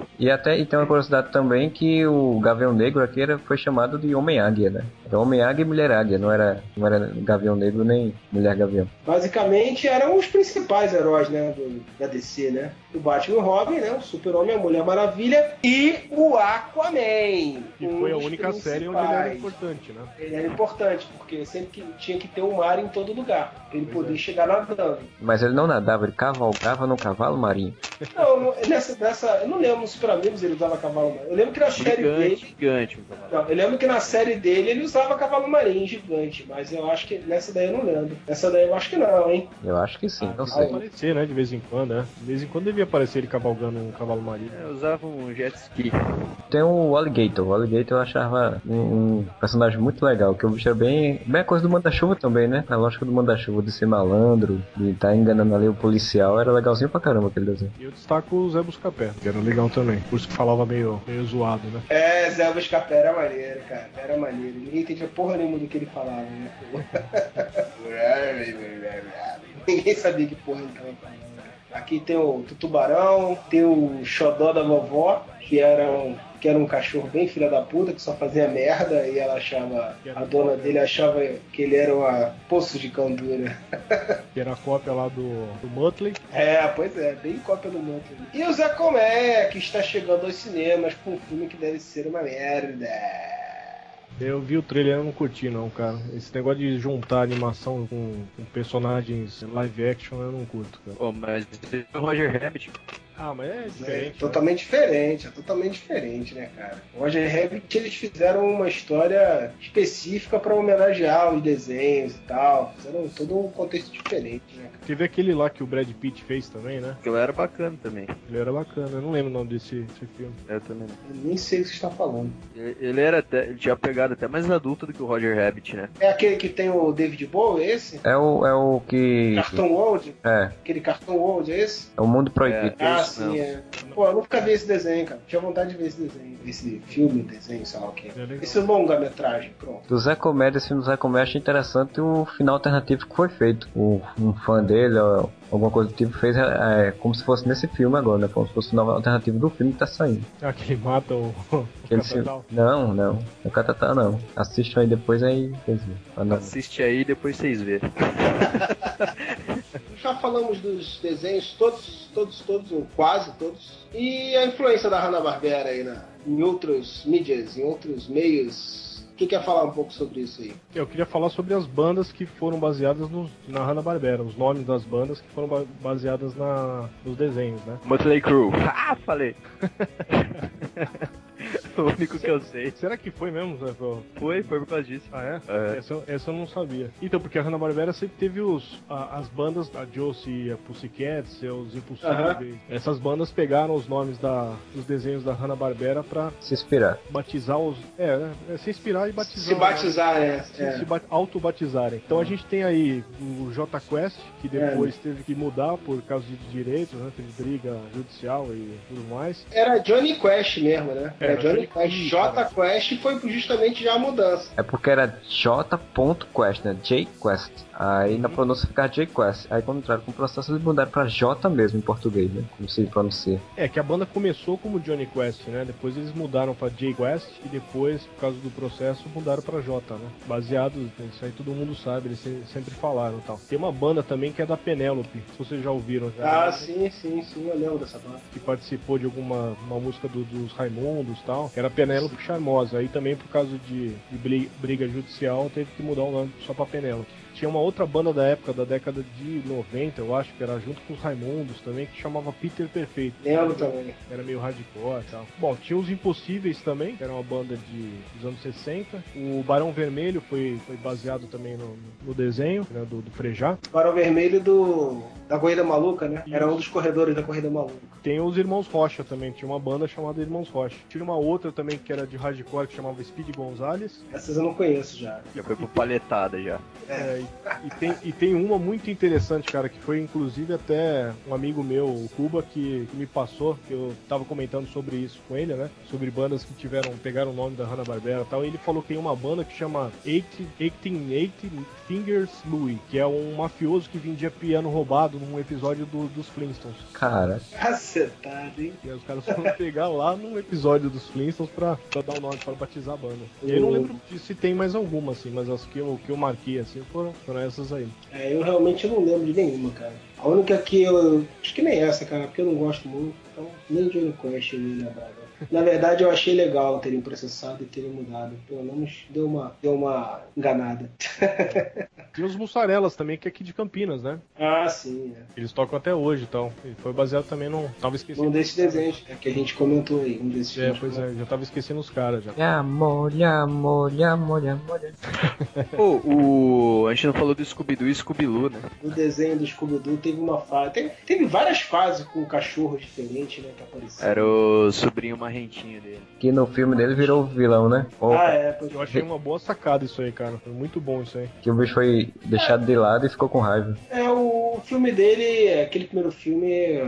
[LAUGHS] E até e tem uma curiosidade também que o Gavião Negro aqui era, foi chamado de Homem Águia, né? Era Homem Águia e Mulher Águia, não era, não era Gavião Negro nem Mulher Gavião. Basicamente eram os principais heróis, né, do- da DC, né? O Batman e o Robin, né? O Super-Homem, a Mulher Maravilha e o Aquaman. Que um foi a única série onde ele era importante, né? Ele era importante, porque sempre que tinha que ter um mar em todo lugar, pra ele Pois poder é. chegar nadando. Mas ele não nadava, ele cavalgava num cavalo marinho. Não, não- nessa, nessa, eu não lembro no Super Amigos ele usava cavalo marinho. Eu lembro que na série Gigante, dele. gigante. Não, eu lembro que na série dele ele usava cavalo marinho gigante, mas eu acho que nessa daí eu não lembro. Nessa daí eu acho que não, hein? Eu acho que sim, não Devia sei. aparecer, né? De vez em quando, né? De vez em quando devia aparecer ele cavalgando um cavalo marinho. É, usava um jet ski. Tem o Alligator. O Alligator eu achava um, um personagem muito legal, que o bicho era bem, bem a coisa do manda-chuva também, né? A lógica do manda-chuva, de ser malandro, de estar enganando ali o policial, era legalzinho pra caramba aquele desenho. E eu destaco o Zé Buscapé, que era legal também. Por isso que falava meio, meio zoado, né? É, Zé Buscapé era maneiro, cara. Era maneiro. Ninguém entendia porra nenhuma do que ele falava, né? [LAUGHS] Ninguém sabia que porra ele tava falando. Aqui tem o Tubarão, tem o Xodó da vovó, que era um, que era um cachorro bem filha da puta, que só fazia merda e ela achava, a dona dele achava que ele era uma poço de cão dura. [LAUGHS] Que era a cópia lá do, do Muttley. É, pois é, bem cópia do Mantle. E o Zé Comé, que está chegando aos cinemas com um filme que deve ser uma merda. Eu vi o trailer e não curti não, cara. Esse negócio de juntar animação com, com personagens live action eu não curto, cara. Oh, mas o Roger Rabbit. Ah, mas é né? diferente. né? Totalmente diferente, é totalmente diferente, né, cara? O Roger Rabbit, eles fizeram uma história específica pra homenagear os desenhos e tal. Fizeram todo um contexto diferente, né, cara? Teve aquele lá que o Brad Pitt fez também, né? Aquilo era bacana também. Ele era bacana, eu não lembro o nome desse, desse filme. Eu também. Eu nem sei o que você está falando. Ele ele era até. Ele tinha pegado até mais adulto do que o Roger Rabbit, né? É aquele que tem o David Bowie, esse? É o, é o que. Cartão World? É, Aquele cartão World, é esse? é o mundo proibido. Que ah, sim, não. é. Pô, eu nunca vi esse desenho, cara. Tinha vontade de ver esse desenho. Esse filme, desenho, sei lá o que. É. Esse longa-metragem, pronto. Do Zé Comédia, esse filme do Zé Comédia, achei interessante o final alternativo que foi feito. O, um fã dele, ó, alguma coisa do tipo, fez é, como se fosse nesse filme agora, né? Como se fosse o final alternativo do filme que tá saindo. Ah, [LAUGHS] que ele mata o, o Aquele Catatal. Não, não. Não é Catatá, não. Assistam aí depois aí. vocês veem. Assiste aí e depois vocês vê. [LAUGHS] Já falamos dos desenhos, todos, todos, todos, ou quase todos. E a influência da Hanna-Barbera aí na, em outras mídias, em outros meios. Quem quer falar um pouco sobre isso aí? Eu queria falar sobre as bandas que foram baseadas nos- na Hanna-Barbera, os nomes das bandas que foram ba- baseadas na, nos desenhos, né? Motley Crue. Ah, falei. [LAUGHS] [LAUGHS] o único que eu sei. Será que foi mesmo, Zé? Foi, foi por causa disso. Ah, é? É. Essa, essa eu não sabia. Então, porque a Hanna-Barbera sempre teve os, a- as bandas, a Josie e a Pussycats, os Impossíveis. Essas bandas pegaram os nomes da, dos desenhos da Hanna-Barbera pra Se inspirar. batizar os... É, né? É se inspirar e batizar. Se batizar, né? Se, É. se ba- autobatizarem. Então a gente tem aí o J Quest, que depois teve que mudar por causa de direitos, né? Teve briga judicial e tudo mais. Era Johnny Quest mesmo, né? Era Era Johnny Johnny Quest. Quest, J. Quest foi justamente já a mudança. É porque era J.Quest, né? J-Quest. Aí na pronúncia ficava J-Quest. Aí quando entraram com o processo, eles mudaram pra J mesmo em português, né? Como se pronuncia. É, que a banda começou como Johnny Quest, né? Depois eles mudaram pra J Quest e depois, por causa do processo, mudaram pra J, né? Baseado, isso aí todo mundo sabe, eles se- sempre falaram e tal. Tem uma banda também que é da Penélope, se vocês já ouviram. Já, Ah, sim, sim, sim, eu lembro dessa banda. que participou de alguma uma música do- dos Raimundos e tal, era Penélope Charmosa. Aí também, por causa de, de bri- briga judicial, teve que mudar o nome só pra Penélope. Tinha uma outra banda da época, da década de 90, eu acho, que era junto com os Raimundos também, que chamava Peter Perfeito. Lembro também. Era meio hardcore e tal. Bom, tinha os Impossíveis também, que era uma banda de, dos anos 60. O Barão Vermelho foi, foi baseado também no, no desenho né, do, do Frejá. Barão Vermelho do da Corrida Maluca, né? Era Isso. um dos corredores da Corrida Maluca. Tem os Irmãos Rocha também, tinha uma banda chamada Irmãos Rocha. Tinha uma outra também que era de hardcore que chamava Speed Gonzales. Essas eu não conheço já. Já foi pro palhetada já. É, e, tem, e tem uma muito interessante, cara, que foi inclusive até um amigo meu, o Cuba, que, que me passou, que eu tava comentando sobre isso com ele, né? Sobre bandas que tiveram, pegaram o nome da Hanna-Barbera e tal. E ele falou que tem uma banda que chama 1880 Fingers Louie, que é um mafioso que vendia piano roubado num episódio do- dos Flintstones. Cara, Cacetado, hein? E aí os caras foram [LAUGHS] pegar lá num episódio dos Flintstones pra, pra dar o nome, pra batizar a banda. E eu não lembro se tem mais alguma, assim, mas as que eu, que eu marquei, assim, foram, foram essas aí. É, eu realmente não lembro de nenhuma, cara. A única que eu. Acho que nem essa, cara, porque eu não gosto muito. Então, nem Johnny Quest eu. Na verdade, eu achei legal terem processado e terem mudado. Pelo menos deu uma, deu uma enganada. [LAUGHS] Tem os Mussarelas também, que é aqui de Campinas, né? Ah, sim. É. Eles tocam até hoje e tal. E foi baseado também num. Tava esquecendo. Um desses desenhos é, que a gente comentou aí. Um desses É, pois é, já tava esquecendo os caras já. Ya, molha, molha, molha, molha. [LAUGHS] Pô, o. A gente não falou do Scooby-Doo e Scooby-Loo, né? O desenho do Scooby-Doo teve uma fase. Teve, teve várias fases com cachorros diferentes, né? Que apareciam. Era o sobrinho marrentinho dele. Que no filme dele virou vilão, né? Ou Ah, é. Pois Eu achei uma boa sacada isso aí, cara. Foi muito bom isso aí. que o bicho foi deixado de lado e ficou com raiva. É, o filme dele, aquele primeiro filme,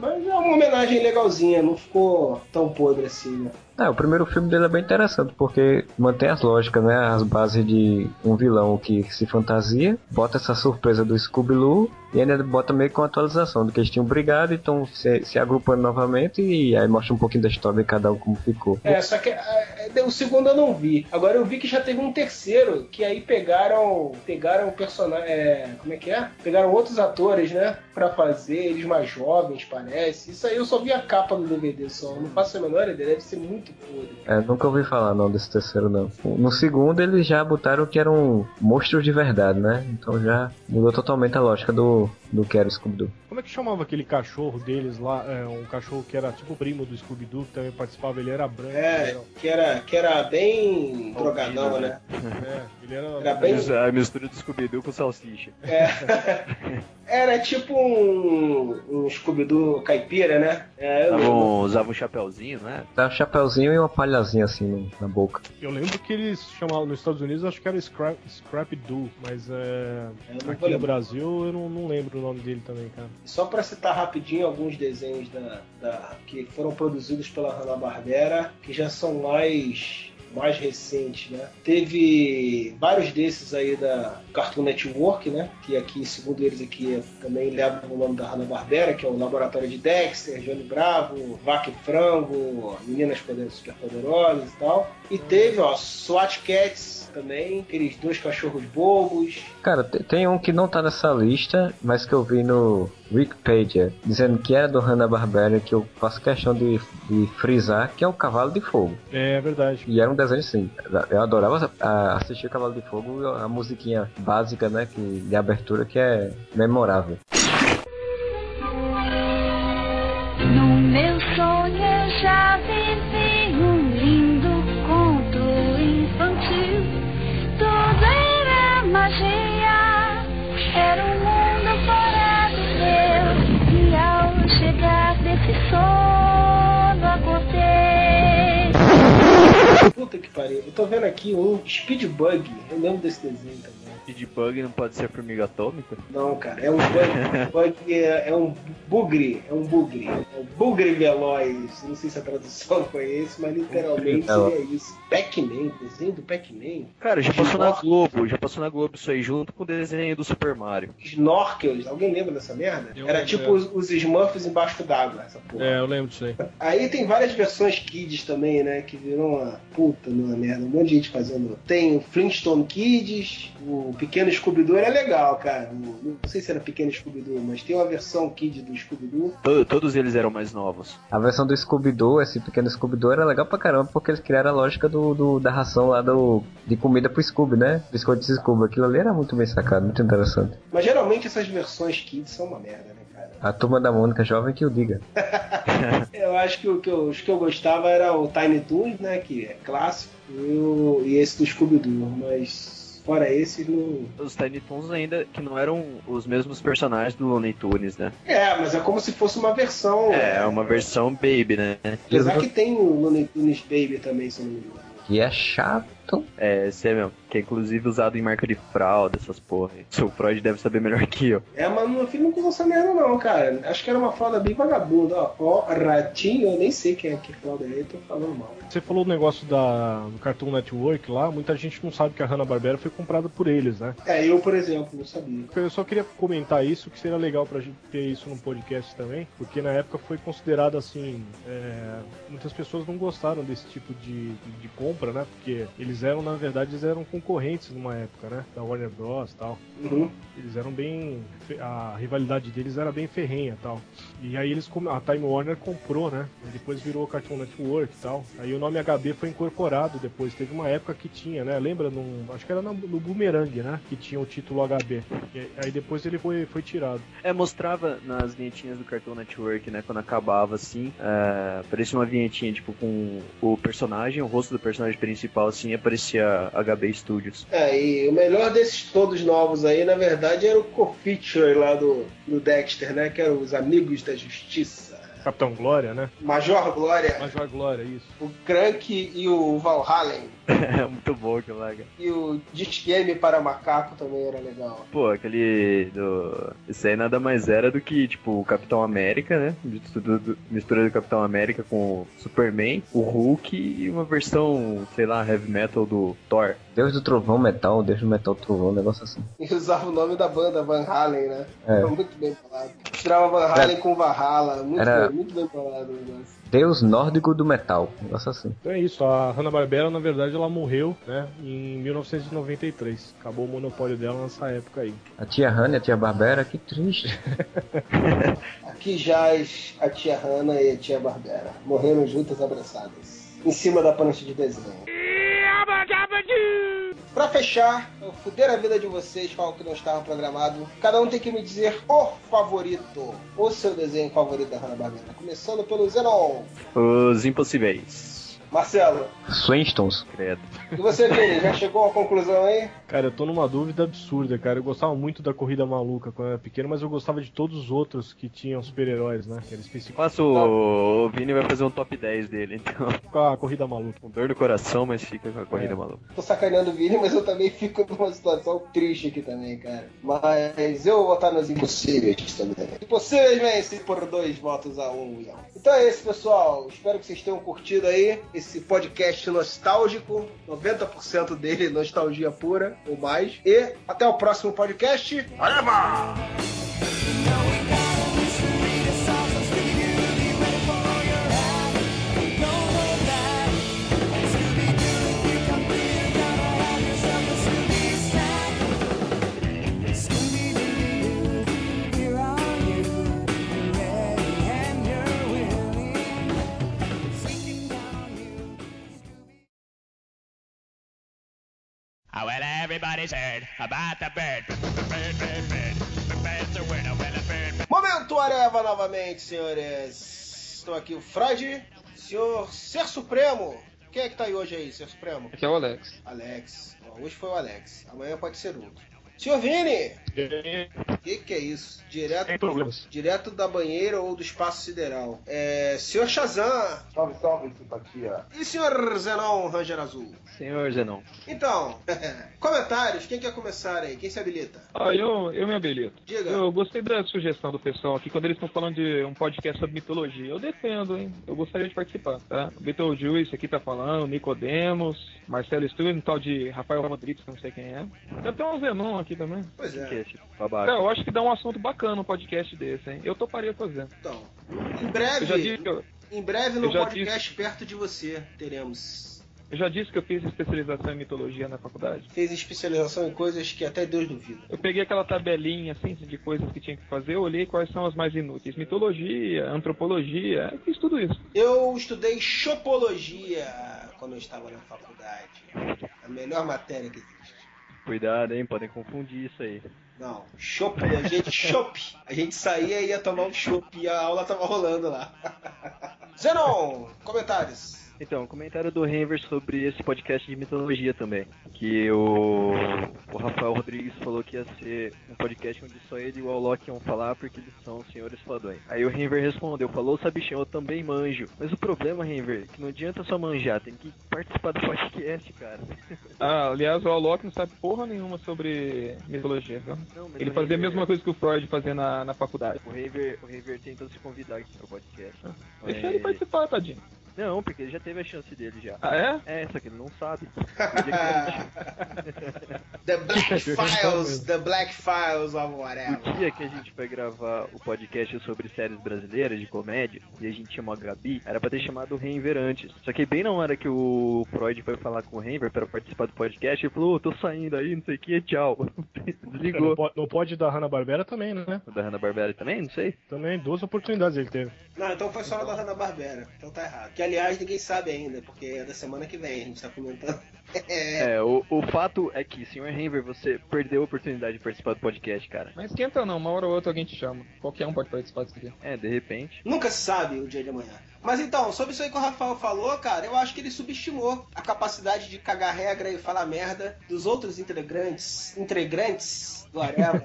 mas é uma homenagem legalzinha, não ficou tão podre assim, né? É, o primeiro filme dele é bem interessante, porque mantém as lógicas, né? As bases de um vilão que se fantasia, bota essa surpresa do Scooby-Doo e ainda bota meio com atualização do que eles tinham brigado, então se, se agrupando novamente e aí mostra um pouquinho da história de cada um como ficou. É, só que é, o segundo eu não vi. Agora eu vi que já teve um terceiro, que aí pegaram. Pegaram personagem. É, como é que é? Pegaram outros atores, né? Pra fazer, eles mais jovens, parece. Isso aí eu só vi a capa do DVD só. Não faço a menor ideia, deve ser muito podre. É, nunca ouvi falar não desse terceiro não. No segundo eles já botaram que eram monstros de verdade, né? Então já mudou totalmente a lógica do, do que era o Scooby-Doo. Como é que chamava aquele cachorro deles lá? É, um cachorro que era tipo primo do Scooby-Doo, que também participava, ele era branco. É, era- que era, que era bem drogadão, né? É, ele era. Era bem- A mistura do Scooby-Doo com salsicha. É. [LAUGHS] Era tipo um, um Scooby-Doo caipira, né? É, eu lembro. Usavam, usavam um chapéuzinho, né? Dá um chapeuzinho e uma palhazinha assim no- na boca. Eu lembro que eles chamavam nos Estados Unidos, acho que era Scrap, Scrap Doo, mas é, aqui no. Brasil eu não, não lembro o nome dele também, cara. Só para citar rapidinho alguns desenhos da, da- que foram produzidos pela Hanna-Barbera, que já são mais mais recentes, né? Teve vários desses aí da Cartoon Network, né? Que aqui, segundo eles aqui, também levam o nome da Hanna-Barbera, que é o Laboratório de Dexter, Johnny Bravo, Vaca e Frango, Meninas Poder- Superpoderosas e tal. E teve, ó, SWAT Cats também, aqueles dois cachorros bobos. Cara, te- tem um que não tá nessa lista, mas que eu vi no Wikipedia, dizendo que era do Hanna-Barbera, que eu faço questão de, de frisar, que é o Cavalo de Fogo. É verdade. E era um desenho sim. Eu adorava assistir o Cavalo de Fogo, a musiquinha básica, né, que, de abertura, que é memorável. Pariu. Eu tô vendo aqui um Speed Bug. Eu lembro desse desenho também. Speed Bug não pode ser formiga atômica? Não, cara, é um bug. [LAUGHS] bug é, é um bugre. É um bugre. É um bugre veloz. Não sei se a tradução [LAUGHS] foi esse, mas literalmente seria isso. Pac-Man, desenho do Pac-Man. Cara, já passou na Globo, já passou na Globo isso aí, junto com o desenho do Super Mario. Snorkels. Alguém lembra dessa merda? Eu Era tipo é. os, os Smurfs embaixo d'água, essa porra. É, eu lembro disso aí. Aí tem várias versões Kids também, né? Que virou uma puta numa merda. Um monte de gente fazendo. Tem o Flintstone Kids, o Pequeno Scooby-Doo era legal, cara. O- Não sei se era Pequeno Scooby-Doo, mas tem uma versão Kid do Scooby-Doo. To- todos eles eram mais novos. A versão do Scooby-Doo, esse pequeno Scooby-Doo, era legal pra caramba, porque eles criaram a lógica do, do- da ração lá do, de comida pro Scooby, né? Biscoito de Scooby. Aquilo ali era muito bem sacado, muito interessante. Mas geralmente essas versões Kids são uma merda, né, cara? A turma da Mônica jovem que o diga. [LAUGHS] [LAUGHS] Eu acho que, o que eu, os que eu gostava era o Tiny Toons, né? Que é clássico, e, o- e esse do Scooby-Doo, mas fora esses não. Os Tiny Toons ainda que não eram os mesmos personagens do Looney Tunes, né? É, mas é como se fosse uma versão. É, uma versão baby, né? Apesar que tem o Looney Tunes Baby também, se não me engano. Que é chato. É, esse é mesmo. Que é inclusive usado em marca de fralda, essas porra. Seu Freud deve saber melhor que eu. É, mas meu filho não usou essa merda não, cara. Acho que era uma fralda bem vagabunda, ó. Ó, ratinho, eu nem sei quem é que fralda é, eu tô falando mal. Você falou o negócio da, do Cartoon Network lá, muita gente não sabe que a Hanna-Barbera foi comprada por eles, né? É, eu, por exemplo, não sabia. Eu só queria comentar isso, que seria legal pra gente ter isso no podcast também, porque na época foi considerado assim. é, muitas pessoas não gostaram desse tipo de, de compra, né? Porque eles eram, na verdade, eles eram concorrentes numa época, né? Da Warner Bros. tal. Uhum. Eles eram bem. A rivalidade deles era bem ferrenha tal. E aí eles a Time Warner comprou, né? E depois virou Cartoon Network e tal. Aí o nome HB foi incorporado depois. Teve uma época que tinha, né? Lembra? Num, acho que era no, no Boomerang, né? Que tinha o título HB. E aí depois ele foi, foi tirado. É, mostrava nas vinhetinhas do Cartoon Network, né? Quando acabava assim, é, aparecia uma vinhetinha, tipo, com o personagem, o rosto do personagem principal, assim, e aparecia HB Studios. É, e o melhor desses todos novos aí, na verdade, era o co-feature lá do, do Dexter, né? Que eram os Amigos da Justiça. Capitão Glória, né? Major Glória, Major Glória, isso. o Crank e o Valhallen. [LAUGHS] É muito bom aquilo lá, cara. E o Disc Game para Macaco também era legal. Pô, aquele do. Isso aí nada mais era do que, tipo, o Capitão América, né? Do- Mistura do Capitão América com o Superman, o Hulk e uma versão, sei lá, heavy metal do Thor. Deus do Trovão Metal, Deus do Metal Trovão, um negócio assim. [LAUGHS] E usava o nome da banda, Van Halen, né? É. Foi muito bem falado. Misturava Van Halen com Valhalla. Muito, Era- bem, muito bem falado o negócio. Deus nórdico do metal. Um negócio assim. Então é isso, a Hanna-Barbera, na verdade, ela morreu, né, em 1993. Acabou o monopólio dela nessa época aí. A tia Hannah e a tia Barbera, que triste. [LAUGHS] Aqui jaz a tia Hannah e a tia Barbera. Morreram juntas abraçadas. Em cima da prancha de desenho. Pra fechar, eu fuder a vida de vocês com algo que não estava programado. Cada um tem que me dizer o favorito, o seu desenho favorito da Hanna-Barbera. Começando pelo Zenon. Os Impossíveis. Marcelo, Flintstones. Credo. e você, Vini? Já chegou uma conclusão aí? Cara, eu tô numa dúvida absurda, cara. Eu gostava muito da Corrida Maluca quando eu era pequeno, mas eu gostava de todos os outros que tinham super-heróis, né? Que era específico Faço o... o Vini vai fazer um top 10 dele, então. [LAUGHS] com a Corrida Maluca. Com dor no coração, mas fica com a corrida É. maluca. Tô sacaneando o Vini, mas eu também fico numa situação triste aqui também, cara. Mas eu vou votar nos impossíveis também. Impossíveis vence por dois votos a um. Ian. Então é isso, pessoal. Espero que vocês tenham curtido aí esse podcast nostálgico. 90% dele nostalgia pura ou mais. E até o próximo podcast. Areva! Everybody's heard about the bird. Bird, bird, bird. The bird's a winner. A bird. Momento Areva novamente, senhores. Estou aqui o Freud, senhor Ser Supremo. Quem é que tá aí hoje aí, Ser Supremo? Aqui é o Alex. Alex. Ó, Hoje foi o Alex. Amanhã pode ser outro. Senhor Vini! O que, que é isso? Direto, Sem problemas. direto da banheira ou do espaço sideral. É, senhor Shazam! Salve, salve, simpatia. E senhor Zenon Ranger Azul? Senhor Zenon. Então, [LAUGHS] comentários. Quem quer começar aí? Quem se habilita? Ah, eu, eu me habilito. Diga. Eu gostei da sugestão do pessoal aqui quando eles estão falando de um podcast sobre mitologia. Eu defendo, hein? Eu gostaria de participar, tá? Beetlejuice aqui tá falando, Nicodemos, Marcelo Studio, um tal de Rafael Rodrigues, que eu não sei quem é. Tem até um Zenon aqui também. Pois Que é. é esse babaca? Cara, eu acho que dá um assunto bacana um podcast desse, hein? Eu toparia fazer. Então, em Eu já disse breve, que eu, em breve no podcast perto de você teremos. eu já disse que eu fiz especialização em mitologia na faculdade. Fez especialização em coisas que até Deus duvida. Eu peguei aquela tabelinha assim de coisas que tinha que fazer, eu olhei quais são as mais inúteis. Mitologia, antropologia, eu fiz tudo isso. Eu estudei Chopologia quando eu estava na faculdade. A melhor matéria que existe. Cuidado, hein? Podem confundir isso aí. Não, Chopologia de chopp. A gente saía e ia tomar um chopp e a aula tava rolando lá. Zenon, comentários. Então, comentário do Henver sobre esse podcast de mitologia também. Que o, o Rafael Rodrigues falou que ia ser um podcast onde só ele e o Alok iam falar porque eles são senhores fodões. Aí o Henver respondeu, falou, sabichão, eu também manjo. Mas o problema, Henver, é que não adianta só manjar, tem que participar do podcast, cara. [LAUGHS] Ah, aliás, o Alok não sabe porra nenhuma sobre mitologia, viu? Não, Ele fazia a mesma coisa que o Freud fazia na, na faculdade. O Henver, o tentou se convidar aqui pro podcast. Deixa ele participar, tadinho. Não, porque ele já teve a chance dele já. Ah, é? É, só que ele não sabe. [LAUGHS] The Black Files, The Black Files of whatever. O dia que a gente vai gravar o podcast sobre séries brasileiras de comédia, e a gente chamou a Gabi, era pra ter chamado o Renver antes. Só que bem na hora que o Freud foi falar com o Renver pra participar do podcast, ele falou, ô, tô saindo aí, não sei o que, tchau. [LAUGHS] Desligou. não pode dar Hanna-Barbera também, né? O da Hanna-Barbera também? Não sei. Também duas oportunidades ele teve. Não, então foi só da Hanna-Barbera. Então tá errado. Que aliás ninguém sabe ainda, porque é da semana que vem, a gente tá comentando. [LAUGHS] É. O, o fato é que, senhor Renver, você perdeu a oportunidade de participar do podcast, cara. Mas esquenta não, uma hora ou outra alguém te chama. Qualquer um pode participar disso aqui. É, de repente. Nunca se sabe o dia de amanhã. Mas então, sobre isso aí que o Rafael falou, cara, eu acho que ele subestimou a capacidade de cagar regra e falar merda dos outros integrantes, integrantes do Areva.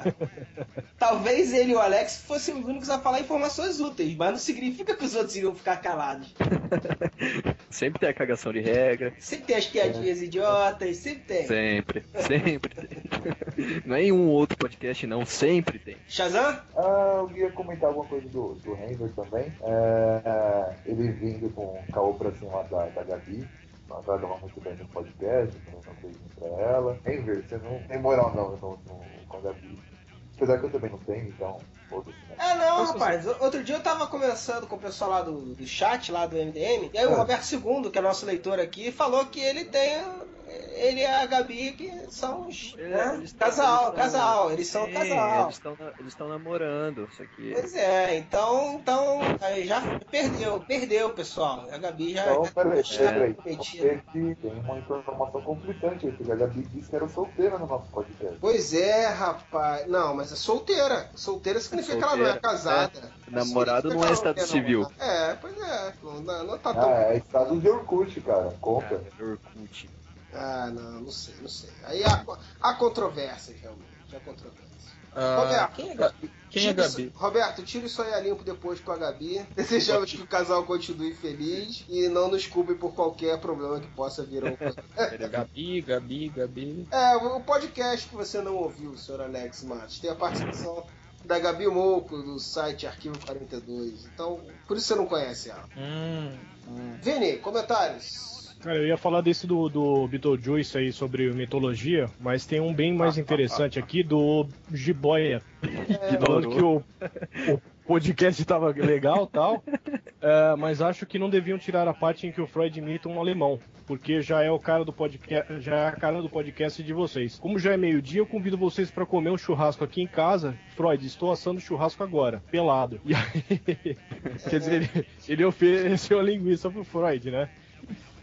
[LAUGHS] Talvez ele e o Alex fossem os únicos a falar informações úteis, mas não significa que os outros iriam ficar calados. [LAUGHS] Sempre tem a cagação de regra. Sempre tem as piadinhas idiotas, sempre tem. Sempre, sempre tem. Não é em um outro podcast, não. Sempre tem. Shazam? Ah, eu ia comentar alguma coisa do, do Henry também. É, ele vindo com o caô pra cima da, da Gabi. Não agradava muito bem no podcast, falando uma coisa pra ela. Henry, você não tem moral não, no, no, com a Gabi. Apesar que eu também não tenho, então, né? É, não, rapaz. Outro dia eu tava conversando com o pessoal lá do, do chat, lá do MDM, e aí o É. Roberto II, que é nosso leitor aqui, falou que ele tem. Ele e a Gabi que são os. É, né, eles casal, eles tão- casal, eles são Sim, casal. Eles estão eles estão namorando, isso aqui. Pois é, então, então aí já perdeu, perdeu, pessoal. A Gabi já. Então, peraí, já peraí. metida. Porque que tem uma informação conflitante aí, porque a Gabi disse que era solteira no nosso podcast. Pois é, rapaz. Não, mas é solteira. Solteira significa que ela não é Solteira, casada. Namorado Significa não que é estado civil. namorado. É, pois é. Não, não, tá tão. Ah, é estado de Orkut, cara. Conta. Orkut. Ah, não, não sei, não sei. Aí há, há controvérsias, realmente. Há controvérsias. Ah, Roberto, quem é Gabi? quem é Tira isso- Gabi? Roberto, tira isso aí a limpo depois com a Gabi. Desejamos que o casal continue feliz e não nos culpe por qualquer problema que possa vir ao Gabi, Gabi, Gabi. É, o podcast que você não ouviu, senhor Alex Matos, tem a participação da Gabi Moco, do site Arquivo 42. Então, por isso você não conhece ela. Hum. Vini, comentários. Cara, eu ia falar desse do, do Beetlejuice aí sobre mitologia, mas tem um bem mais interessante aqui do Jiboia. Falando que o, o podcast tava legal e tal, é, mas acho que não deviam tirar a parte em que o Freud imita um alemão, porque já é o cara do podcast, já é a cara do podcast de vocês. Como já é meio-dia, eu convido vocês para comer um churrasco aqui em casa. Freud, estou assando churrasco agora, pelado. E aí, [LAUGHS] quer dizer, ele, ele ofereceu a linguiça pro Freud, né?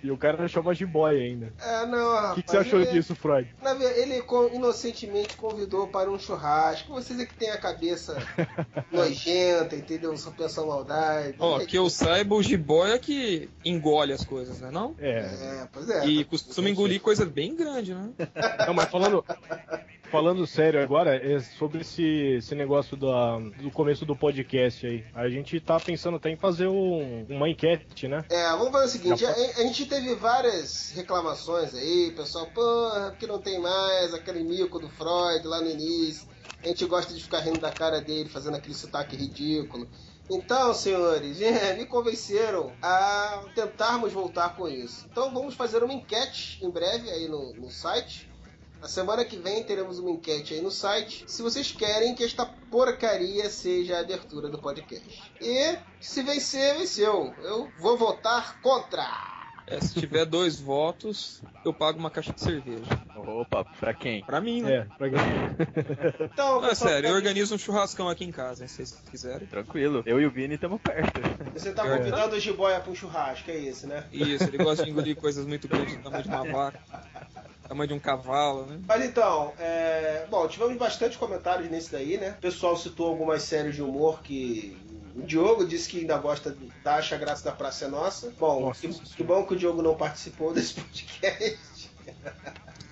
E o cara chama de boy ainda. É, não, O que, que você achou ele- disso, Freud? Na verdade, ele inocentemente convidou para um churrasco. Vocês é que tem a cabeça [LAUGHS] nojenta, entendeu? Só pensam maldade. Ó, É que eu saiba, o jiboia que engole as coisas, né não? É. É, pois é. E costuma engolir coisa bem grande, né? Não, mas falando, falando sério agora, é sobre esse, esse negócio da, do começo do podcast aí. A gente tá pensando até em fazer um- uma enquete, né? É, vamos fazer o seguinte, a, a gente teve várias reclamações aí, pessoal, porra, que não tem mais aquele mico do Freud lá no início. A gente gosta de ficar rindo da cara dele, fazendo aquele sotaque ridículo. Então, senhores, [LAUGHS] é, me convenceram a tentarmos voltar com isso. Então vamos fazer uma enquete em breve aí no, no site. Na semana que vem teremos uma enquete aí no site. Se vocês querem que esta porcaria seja a abertura do podcast. E se vencer, venceu. Eu vou votar contra. É, se tiver dois votos, eu pago uma caixa de cerveja. Opa, pra quem? Pra mim, né? É, pra... [LAUGHS] Então, Não, é sério, eu organizo um churrascão aqui em casa, hein, se vocês quiserem. Tranquilo. Eu e o Vini estamos perto. Você tá É. convidando o Jiboia para um churrasco, é isso, né? Isso, ele gosta de engolir [LAUGHS] coisas muito grandes, do tamanho de uma vaca, tamanho de um cavalo, né? Mas então, é... bom, tivemos bastante comentários nesse daí, né? O pessoal citou algumas séries de humor que. O Diogo disse que ainda gosta de- da Acha Graça da Praça é Nossa. Bom, Nossa que, que bom que o Diogo não participou desse podcast.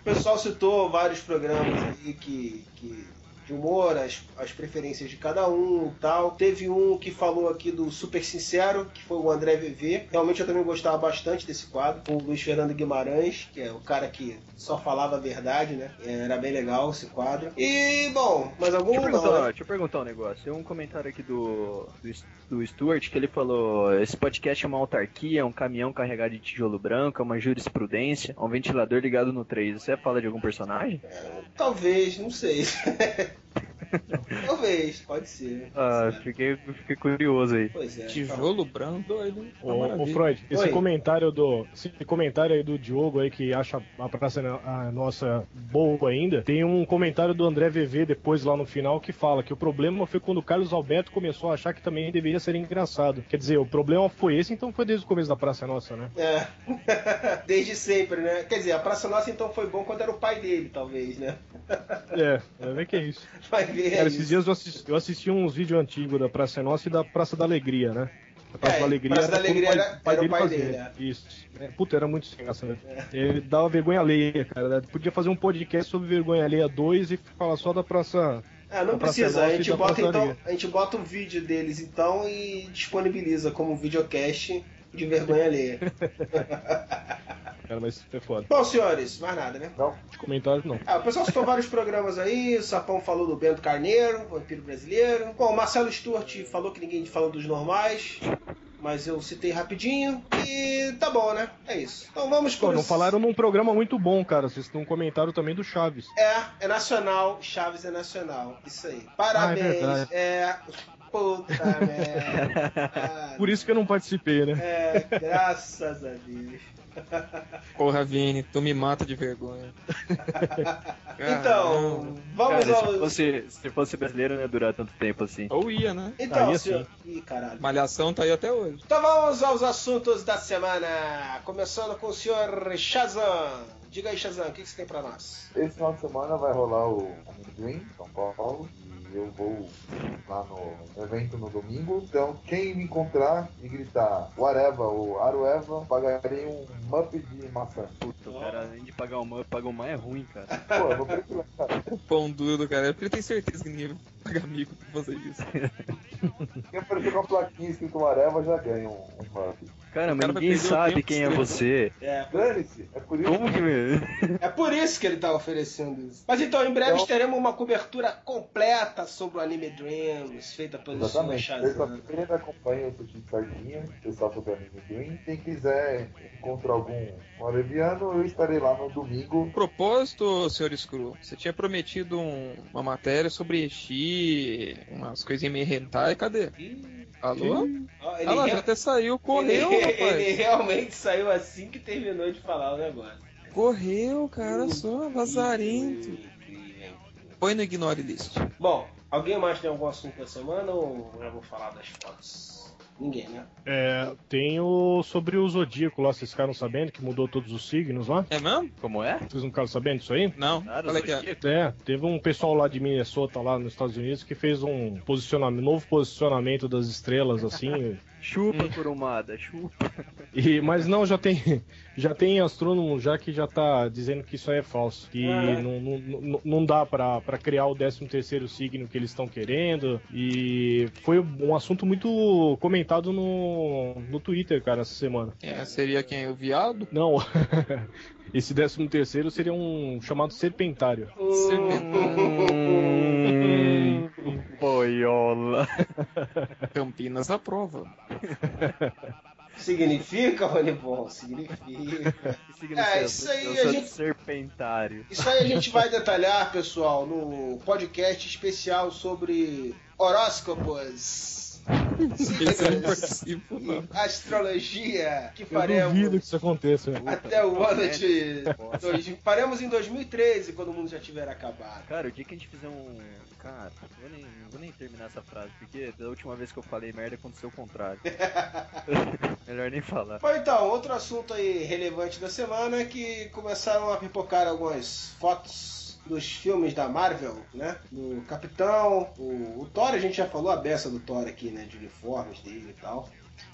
O pessoal citou vários programas aí que, que de humor, as, as preferências de cada um e tal. Teve um que falou aqui do Super Sincero, que foi o André VV. Realmente eu também gostava bastante desse quadro. O Luiz Fernando Guimarães, que é o cara que só falava a verdade, né? Era bem legal esse quadro. E, bom, mais algum? Deixa eu, Não, perguntar, né? deixa eu perguntar um negócio. Tem um comentário aqui do, do, do Stuart que ele falou: esse podcast é uma autarquia, é um caminhão carregado de tijolo branco, é uma jurisprudência, é um ventilador ligado no 3. Você fala de algum personagem? Talvez, não sei. [LAUGHS] Talvez, pode ser. Ah, fiquei, fiquei curioso aí. Pois é. Tijolo branco, doido. Ô, ô maravilha. Freud, esse Oi. comentário do esse comentário aí do Diogo aí que acha a praça no- a nossa boa ainda, tem um comentário do André VV depois lá no final que fala que o problema foi quando o Carlos Alberto começou a achar que também deveria ser engraçado. Quer dizer, o problema foi esse, então foi desde o começo da Praça Nossa, né? É. [LAUGHS] Desde sempre, né? Quer dizer, a Praça Nossa então foi bom quando era o pai dele, talvez, né? É, vai ver que é isso. [LAUGHS] Vai ver. Cara, isso. esses dias eu assisti, eu assisti uns vídeos antigos da Praça é Nossa e da Praça da Alegria, né? A Praça É, da Alegria, Praça da era Alegria como era- era o pai dele, é. Isso. É, puta, era muito sem graça, né? Ele dava vergonha alheia, cara. Podia fazer um podcast sobre vergonha alheia 2 e falar só da Praça. Ah, não da precisa. A gente bota então, a gente bota o vídeo deles então e disponibiliza como videocast de vergonha alheia. [LAUGHS] Cara, mas é foda. Bom, senhores, mais nada, né? Não, De comentários, não. Ah, o pessoal citou vários programas aí, o Sapão falou do Bento Carneiro, vampiro brasileiro. Bom, o Marcelo Sturt falou que ninguém falou dos normais. mas eu citei rapidinho e tá bom, né? É isso. Então vamos Pô, não começar. falaram num programa muito bom, cara. Vocês não comentaram também do Chaves. É, é nacional, Chaves é nacional. Isso aí. Parabéns. verdade. é. Puta merda. Ah, [LAUGHS] Por isso que eu não participei, né? É, graças a Deus. Porra, Vini, tu me mata de vergonha. [LAUGHS] Então, vamos Cara, se ao. fosse, se fosse brasileiro, não ia durar tanto tempo assim. Ou ia, né? Então, Aí, senhor. Ih, caralho. Malhação tá aí até hoje. Então vamos aos assuntos da semana. Começando com o senhor Shazam. Diga aí, Shazam, o que que você tem pra nós? Esse final de semana vai rolar o Amendoim, em São Paulo. Eu vou lá no evento no domingo. Então, quem me encontrar e gritar Whatever ou Arueva, pagarei um mup de maçã. Puta, o cara, além de pagar uma, pagar uma é ruim, cara. [LAUGHS] Pô, eu vou preço cara. [LAUGHS] Pão duro, cara. Porque eu tenho certeza que ninguém vai pagar amigo pra fazer isso. Quem aparecer com a plaquinha escrito Whatever já ganha um, um mup. Cara, O mas ninguém o sabe quem é você. É, Dane-se, é por isso Como que. é por isso que ele tá oferecendo isso. Mas então, em breve Então- teremos uma cobertura completa sobre o Anime Dreams, feita pelo Exatamente. Shazam. Terça-feira acompanha o Sushi Sardinha, o pessoal do Anime Dream. Quem quiser encontrar algum moreviano, eu estarei lá no domingo. Propósito, senhor Screw, você tinha prometido um- uma matéria sobre Eshi, umas coisinhas meio hentai, cadê? Alô? ele Ah lá, já até saiu, correu, ele, rapaz. ele realmente saiu assim que terminou de falar o negócio. Correu, cara, só, vazarento. Incrível. Põe no Ignore List. Bom, alguém mais tem algum assunto da semana ou eu vou falar das fotos? Ninguém, né? É, tem o sobre o Zodíaco lá, vocês ficaram sabendo que mudou todos os signos lá? É mesmo? Como é? Vocês não ficaram sabendo disso aí? Não, Cara, qual é que é? É, teve um pessoal lá de Minnesota, lá nos Estados Unidos, que fez um posicionamento, novo posicionamento das estrelas, assim. Chupa, Kurumada, chupa. [LAUGHS] e, mas não, já tem, já tem astrônomo já que já tá dizendo que isso aí é falso. Que Ah. não, não, não, não dá pra, pra criar o 13 terceiro signo que eles estão querendo. E foi um assunto muito comentado no, no Twitter, cara, essa semana. É, seria quem? O viado? Não, [LAUGHS] esse 13 terceiro seria um chamado serpentário. Hum, boiola. [LAUGHS] Campinas aprova. Significa, Ronibon? Significa. Signo É, isso aí Eu a gente- serpentário. Isso aí a gente vai detalhar, pessoal, no podcast especial sobre horóscopos. Esse eu não signos participo, não. astrologia que Eu duvido que faremos isso aconteça. até o ano de. Nossa. dois- faremos em 2013, quando o mundo já tiver acabado. Cara, o dia que a gente fizer um. Cara, eu vou nem, não vou nem terminar essa frase, porque da última vez que eu falei merda aconteceu o contrário. [LAUGHS] Melhor nem falar. Bom, então, outro assunto aí relevante da semana é que começaram a pipocar algumas fotos dos filmes da Marvel, né? Do Capitão, o, o Thor, a gente já falou a beça do Thor aqui, né? De uniformes dele e tal.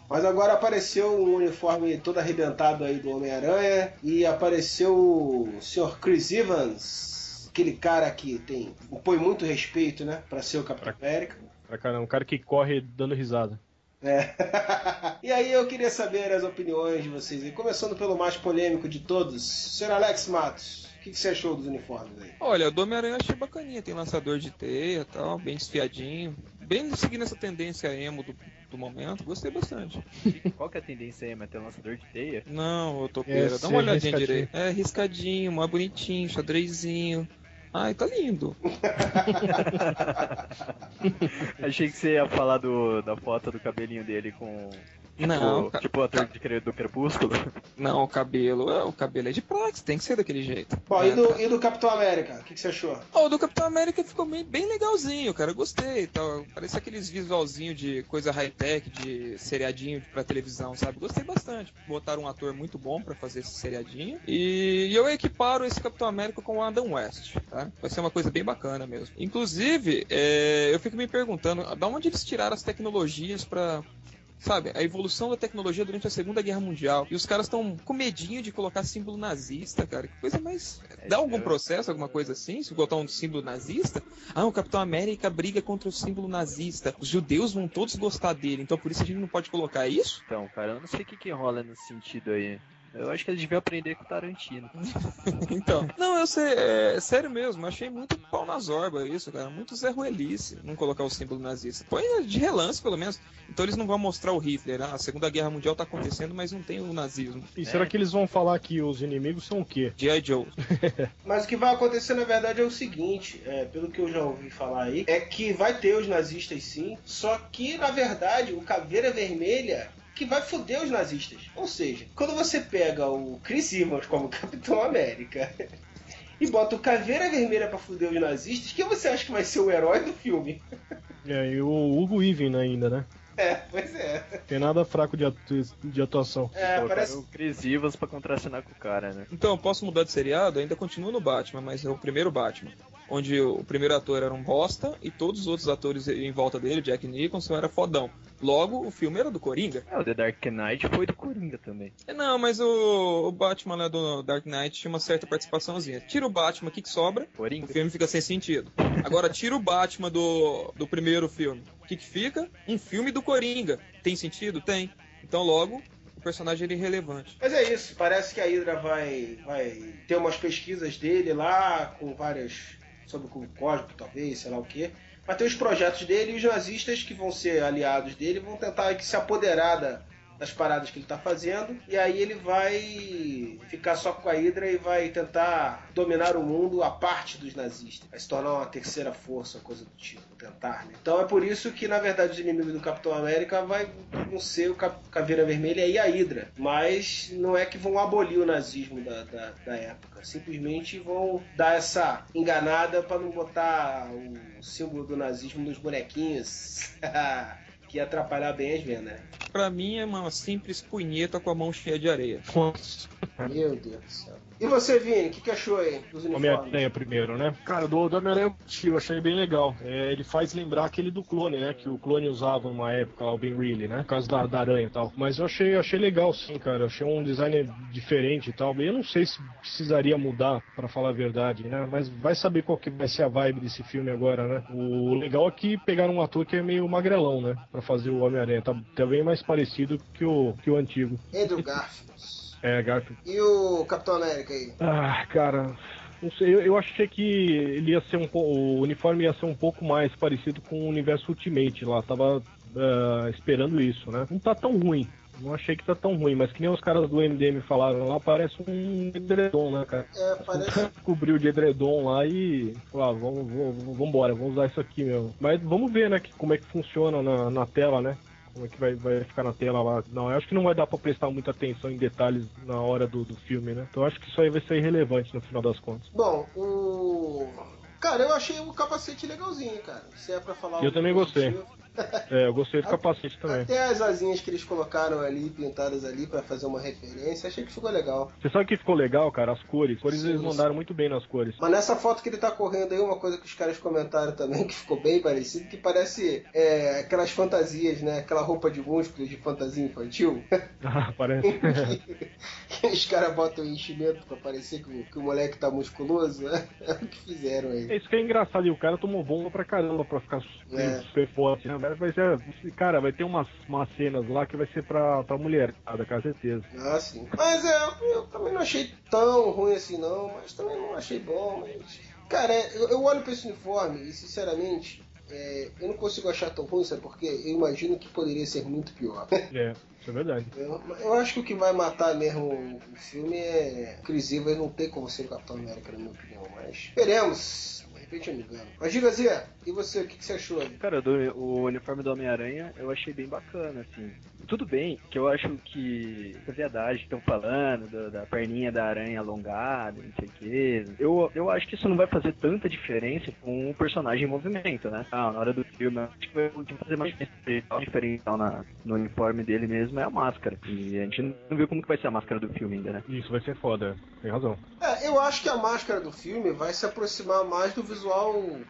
Mas agora apareceu um uniforme todo arrebentado aí do Homem-Aranha e apareceu o Sr. Chris Evans, aquele cara que tem impõe muito respeito, né? Pra ser o Capitão América. Pra caramba, um cara que corre dando risada. É. [LAUGHS] e aí eu queria saber as opiniões de vocês aí, começando pelo mais polêmico de todos, Sr. Alex Matos. O que, que você achou dos uniformes aí? Olha, o do Homem-Aranha eu achei bacaninha. Tem lançador de teia e tal, bem desfiadinho. Bem seguindo essa tendência emo do, do momento. Gostei bastante. Qual que é a tendência aí, mas ter lançador de teia? Não, ô topeira, É, dá uma olhadinha riscadinho. direito. É, riscadinho, mais bonitinho, xadrezinho. Ai, tá lindo. [LAUGHS] Achei que você ia falar do, da foto do cabelinho dele com. Tipo, Não, tipo o ator de cre- do Crepúsculo. [LAUGHS] Não, o cabelo. é, O cabelo é de praxe, tem que ser daquele jeito. Bom, É, e, do, tá. e do Capitão América? O que, que você achou? Ó, o do Capitão América ficou bem, bem legalzinho, cara. Gostei. Tal. Parece aqueles visualzinho de coisa high-tech, de seriadinho pra televisão, sabe? Gostei bastante. Botaram um ator muito bom pra fazer esse seriadinho. E eu equiparo esse Capitão América com o Adam West, tá? Vai ser uma coisa bem bacana mesmo. Inclusive, é, eu fico me perguntando, da onde eles tiraram as tecnologias pra sabe, a evolução da tecnologia durante a Segunda Guerra Mundial. E os caras estão com medinho de colocar símbolo nazista, cara. Que coisa mais. Dá algum processo, alguma coisa assim? Se botar um símbolo nazista? Ah, o Capitão América briga contra o símbolo nazista. Os judeus vão todos gostar dele, então por isso a gente não pode colocar isso? Então, cara, eu não sei o que, que rola nesse sentido aí. Eu acho que eles deviam aprender com o Tarantino. [LAUGHS] Então, não, eu sei, é sério mesmo, achei muito pau na zorba isso, cara. Muito Zé Ruelice não colocar o símbolo nazista. Põe de relance, pelo menos. Então eles não vão mostrar o Hitler. Ah, a Segunda Guerra Mundial tá acontecendo, mas não tem o nazismo. E será que eles vão falar que os inimigos são o quê? G.I. Joe. [LAUGHS] Mas o que vai acontecer na verdade é o seguinte, é, pelo que eu já ouvi falar aí, é que vai ter os nazistas sim, só que na verdade o Caveira Vermelha que vai foder os nazistas. Ou seja, quando você pega o Chris Evans como [LAUGHS] Capitão América e bota o Caveira Vermelha pra foder os nazistas, quem você acha que vai ser o herói do filme? É, e o Hugo Even ainda, né? É, pois é. Tem nada fraco de, atu- de atuação. É, parece. o Chris Evans pra contracenar com o cara, né? Então, eu posso mudar de seriado? Ainda continuo no Batman, mas é o primeiro Batman. Onde o primeiro ator era um bosta e todos os outros atores em volta dele, Jack Nicholson, era fodão. Logo, o filme era do Coringa. É, o The Dark Knight foi do Coringa também. É, Não, mas o, o Batman lá do Dark Knight tinha uma certa participaçãozinha. Tira o Batman, o que, que sobra? O Coringa. filme fica sem sentido. Agora, tira o Batman do, do primeiro filme. O que, que fica? Um filme do Coringa. Tem sentido? Tem. Então, logo, o personagem ele é irrelevante. Mas é isso, parece que a Hydra vai, vai ter umas pesquisas dele lá, com várias. Sobre o cubo cósmico, talvez, sei lá o que. Vai ter os projetos dele e os nazistas que vão ser aliados dele vão tentar se apoderar da- das paradas que ele tá fazendo. E aí ele vai ficar só com a Hydra e vai tentar dominar o mundo a parte dos nazistas. Vai se tornar uma terceira força, coisa do tipo, tentar, né? Então é por isso que, na verdade, os inimigos do Capitão América vai, vão ser o Caveira Vermelha e a Hydra. Mas não é que vão abolir o nazismo da, da, da época. Simplesmente vão dar essa enganada para não botar o símbolo do nazismo nos bonequinhos. [LAUGHS] que ia atrapalhar bem as vendas, né? Pra mim é uma simples punheta com a mão cheia de areia. Nossa. Meu Deus do céu. E você, Vini, o que, que achou aí dos uniformes? Homem-Aranha primeiro, né? Cara, do, do Homem-Aranha eu achei bem legal. É, ele faz lembrar aquele do clone, né? Que o clone usava numa época, lá, o Ben Reilly, né? Por causa da, da aranha e tal. Mas eu achei, achei legal, sim, cara. Eu achei um design diferente e tal. Eu não sei se precisaria mudar, pra falar a verdade, né? Mas vai saber qual que vai ser a vibe desse filme agora, né? O legal é que pegaram um ator que é meio magrelão, né? Pra fazer o Homem-Aranha. Tá, tá bem mais parecido que o, que o antigo. Andrew Garfield. É, Garfield. E o Capitão América aí? Ah, cara, não sei, eu, eu achei que ele ia ser um o uniforme ia ser um pouco mais parecido com o universo Ultimate lá, tava ah, esperando isso, né? Não tá tão ruim. Não achei que tá tão ruim, mas que nem os caras do MDM falaram lá, parece um edredom, né, cara? É, parece. [LAUGHS] Cobriu de edredom lá e falou, ah, vamos, vamos, vamos embora, vamos usar isso aqui mesmo. Mas vamos ver, né, que, como é que funciona na, na tela, né? Como é que vai, vai ficar na tela lá. Não, eu acho que não vai dar pra prestar muita atenção em detalhes na hora do, do filme, né? Então eu acho que isso aí vai ser irrelevante no final das contas. Bom, o. Cara, eu achei o capacete legalzinho, cara. Se é pra falar. Eu também gostei. [LAUGHS] É, eu gostei do capacete também. Até as asinhas que eles colocaram ali, pintadas ali, pra fazer uma referência, achei que ficou legal. Você sabe que ficou legal, cara? As cores. As cores Sim, eles sim. mandaram muito bem nas cores. Mas nessa foto que ele tá correndo aí, uma coisa que os caras comentaram também, que ficou bem parecido, que parece é, aquelas fantasias, né? Aquela roupa de músculos de fantasia infantil. [LAUGHS] Ah, parece. que [LAUGHS] os caras botam enchimento pra parecer que o, que o moleque tá musculoso. né? É o que fizeram aí. É isso que é engraçado, e o cara tomou bomba pra caramba pra ficar super, É. super forte, né? Mas Vai ser, cara, vai ter umas, umas cenas lá que vai ser pra, pra mulher, com certeza. Ah, sim. Mas é, eu também não achei tão ruim assim não, mas também não achei bom, mas. Cara, é, eu, eu olho pra esse uniforme e sinceramente. é, eu não consigo achar tão ruim, sabe? Porque eu imagino que poderia ser muito pior. [LAUGHS] É, isso é verdade. Eu, eu acho que o que vai matar mesmo o filme é. Chris Evans não tem como ser o Capitão América, na minha opinião, mas. Esperemos. Repente eu me engano. Mas diga, Zé, e você, o que, que você achou? Cara, do- o uniforme do Homem-Aranha eu achei bem bacana, assim. Tudo bem que eu acho que essa viadagem que estão falando, do- da perninha da aranha alongada, não sei o quê. Eu, eu acho que isso não vai fazer tanta diferença com o personagem em movimento, né? Ah, na hora do filme, eu acho que vai fazer mais diferença, na, no uniforme dele mesmo é a máscara. E a gente não viu como que vai ser a máscara do filme ainda, né? Isso vai ser foda, tem razão. É, eu acho que a máscara do filme vai se aproximar mais do visual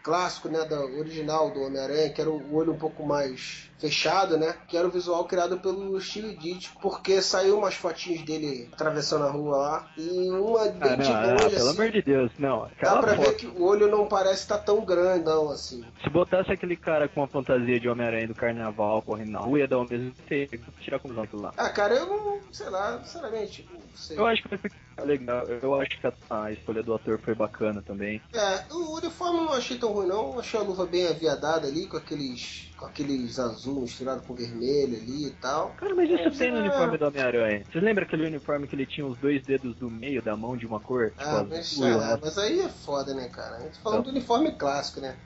clássico, né, da original do Homem-Aranha, que era o olho um pouco mais fechado, né, que era o visual criado pelo Steve Ditko, porque saiu umas fotinhas dele atravessando a rua lá, e uma Ah, de não, não, longe, pelo assim, amor de Deus, não. dá pra ver foto, que o olho não parece estar tão grandão assim. se botasse aquele cara com a fantasia de Homem-Aranha do carnaval correndo na rua, ia dar o mesmo tempo, tirar conclusão aquilo lá. Ah, cara, eu não, sei lá, sinceramente, não sei. Eu acho que legal, eu acho que a, a escolha do ator foi bacana também. É, o uniforme eu não achei tão ruim não, achei a luva bem aviadada ali, com aqueles, com aqueles azul misturado com vermelho ali e tal. Cara, mas isso É, tem no é. uniforme do Homem-Aranha. Você lembra aquele uniforme que ele tinha os dois dedos do meio da mão de uma cor? Tipo, Ah, mas, resto- mas aí é foda, né, cara? A gente tá falando Não. do uniforme clássico, né?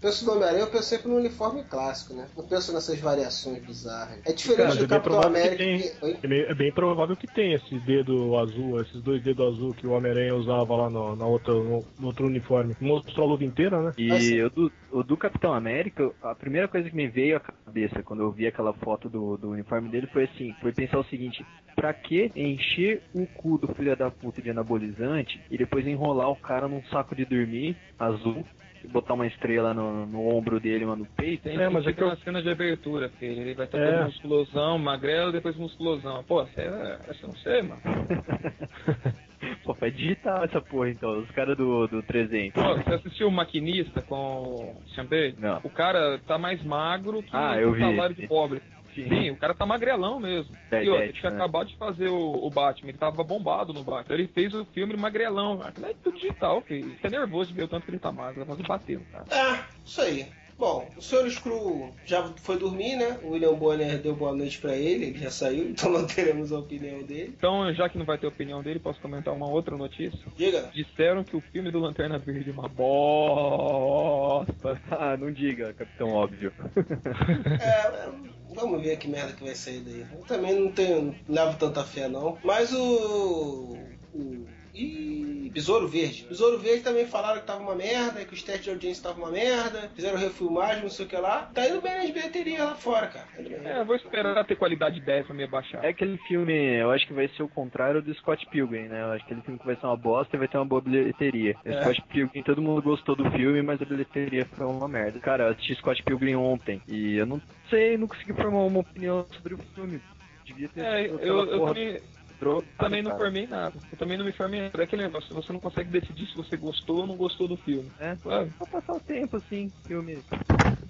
Penso no Homem-Aranha, eu penso sempre no uniforme clássico, né? Não penso nessas variações bizarras. É diferente Mas do é Capitão que América. tem. que- Oi? É bem, é bem provável que tenha esse dedo azul, esses dois dedos azul que o Homem-Aranha usava lá no, na outra, no, no outro uniforme. Mostrou a luva inteira, né? E Assim. o do, o do Capitão América, a primeira coisa que me veio à cabeça quando eu vi aquela foto do, do uniforme dele foi assim, foi pensar o seguinte, pra que encher o cu do filho da puta de anabolizante e depois enrolar o cara num saco de dormir azul e botar uma estrela no, no ombro dele, uma no peito? Tem É, mas é que uma eu- cena de abertura, filho. Ele vai estar É. musculosão, magrelo, depois musculosão. Pô, essa é, essa eu não sei, mano. [LAUGHS] Pô, foi digital essa porra então, os caras do, do 300. Pô, você assistiu o Maquinista com o Chambé? Não. O cara tá mais magro que Ah, o eu vi. salário de pobre. Sim. O cara tá magrelão mesmo. É, e outra, ele tinha né? acabado de fazer o, o Batman, ele tava bombado no Batman. Ele fez o filme magrelão. Aquilo é tudo digital, filho. Você é nervoso de ver o tanto que ele tá magro, fazer bater, cara. É, isso aí. Bom, o Sr. Screw já foi dormir, né? O William Bonner deu boa noite pra ele, ele já saiu, [LAUGHS] então não teremos a opinião dele. Então, já que não vai ter opinião dele, posso comentar uma outra notícia? Diga. Disseram que o filme do Lanterna Verde é uma bosta. Ah, não diga, Capitão Óbvio. [LAUGHS] É, vamos ver que merda que vai sair daí. Eu também não tenho, não levo tanta fé não. Mas o. o e Besouro Verde. Besouro Verde também falaram que tava uma merda, que os testes de audiência estavam uma merda, fizeram refilmagem, não sei o que lá. Tá indo bem nas bilheterias lá fora, cara. Tá. É, vou esperar ter qualidade 10 pra me abaixar. É aquele filme, eu acho que vai ser o contrário do Scott Pilgrim, né? Eu acho que aquele filme que vai ser uma bosta e vai ter uma boa bilheteria. É. Scott Pilgrim, todo mundo gostou do filme, mas a bilheteria foi uma merda. Cara, eu assisti Scott Pilgrim ontem e eu não sei, não consegui formar uma opinião sobre o filme. Devia ter É, eu, eu também, drogada, também não cara. formei nada. Eu também não me formei nada. É aquele negócio, você não consegue decidir se você gostou ou não gostou do filme. É, Sabe? vou passar o tempo assim, filme.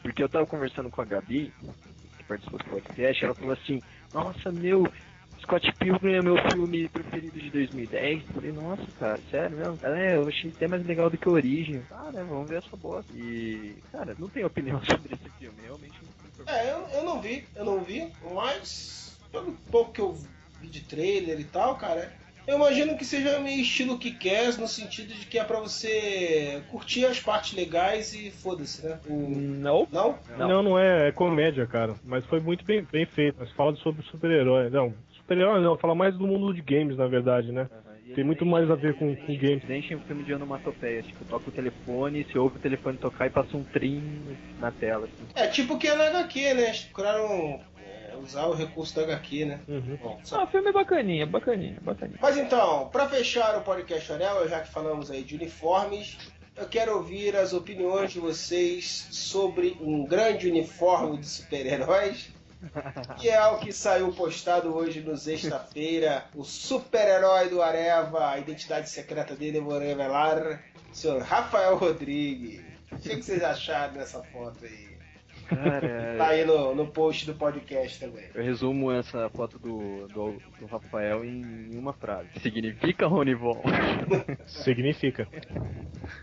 Porque eu tava conversando com a Gabi, que participou do podcast, ela falou assim, nossa meu, Scott Pilgrim é meu filme preferido de 2010. Eu falei, nossa, cara, sério mesmo? Ela é, eu achei até mais legal do que origem. Ah, né, vamos ver essa bosta. E, cara, não tenho opinião [LAUGHS] sobre esse filme, realmente não tenho É, eu, eu não vi, eu não vi, mas pelo pouco que eu vi de trailer e tal, cara, eu imagino que seja meio estilo que quer, no sentido de que é pra você curtir as partes legais e foda-se, né? O... Não. Não? Não. não, é, é comédia, cara. Mas foi muito bem, bem feito. Mas fala sobre super-herói. Não, super-herói não, fala mais do mundo de games, na verdade, né? Tem muito mais a ver com, com games. Deixa um filme de onomatopeia, tipo, toca o telefone, se ouve o telefone tocar e passa um trim na tela. Assim. É tipo que é na HQ, né? Eles procuraram usar o recurso da HQ, né? Uhum. Bom, Ah, o filme é bacaninha, bacaninha, bacaninha. Mas então, pra fechar o podcast Orel, já que falamos aí de uniformes, eu quero ouvir as opiniões de vocês sobre um grande uniforme de super-heróis. Que é o que saiu postado hoje no sexta-feira. O super-herói do Areva, a identidade secreta dele eu vou revelar. Senhor Rafael Rodrigues. O que vocês acharam dessa foto aí? Cara, [LAUGHS] Tá aí no, no post do podcast também. Eu resumo essa foto do, do, do Rafael em uma frase. Significa Ronivon. Significa.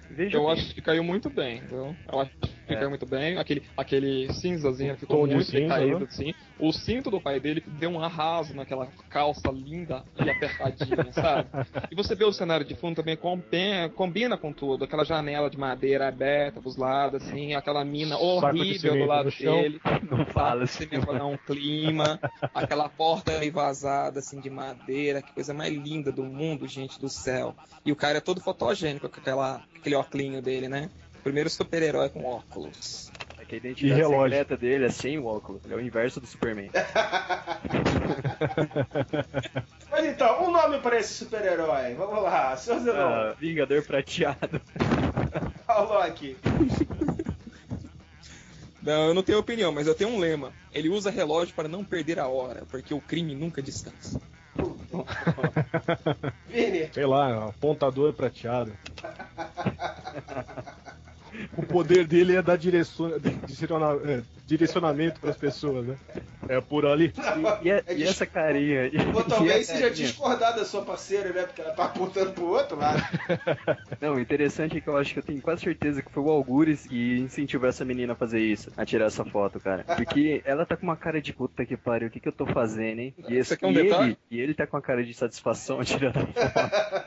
Veja Eu bem. acho que caiu muito bem, viu? Eu acho É. caiu muito bem. Aquele, aquele cinzazinho ficou Tom muito cinza, decaído, né? assim. O cinto do pai dele deu um arraso naquela calça linda e apertadinha, [LAUGHS] sabe? E você vê o cenário de fundo também combina com tudo. Aquela janela de madeira aberta pros lados, assim, aquela mina horrível do lado dele. [LAUGHS] Não fala assim. mesmo pra dar um clima, aquela porta meio vazada, assim, de madeira, que coisa mais linda do mundo, gente do céu. E o cara é todo fotogênico com aquela, aquele óculinho dele, né? Primeiro super-herói com óculos. É que a identidade relógio. secreta dele é sem o óculos. Ele é o inverso do Superman. [LAUGHS] Mas então, um nome para esse super-herói. Vamos lá, senhor Zenon. Ah, Vingador prateado. [LAUGHS] Falou aqui. Não, eu não tenho opinião, mas eu tenho um lema. Ele usa relógio para não perder a hora, porque o crime nunca descansa. Vini, Sei lá, apontador prateado. [LAUGHS] O poder dele é dar direciona- é, direcionamento pras pessoas, né? É por ali. E, a- É e dis- essa carinha? E, ou e talvez seja discordar da sua parceira, né? Porque ela tá apontando pro outro lado. [LAUGHS] Não, o interessante é que eu acho que eu tenho quase certeza que foi o Algures que incentivou essa menina a fazer isso, a tirar essa foto, cara. Porque ela tá com uma cara de puta que pariu, o que, que eu tô fazendo, hein? E, esse, quer um e detalhe? ele, e ele tá com uma cara de satisfação [LAUGHS] tirando a foto.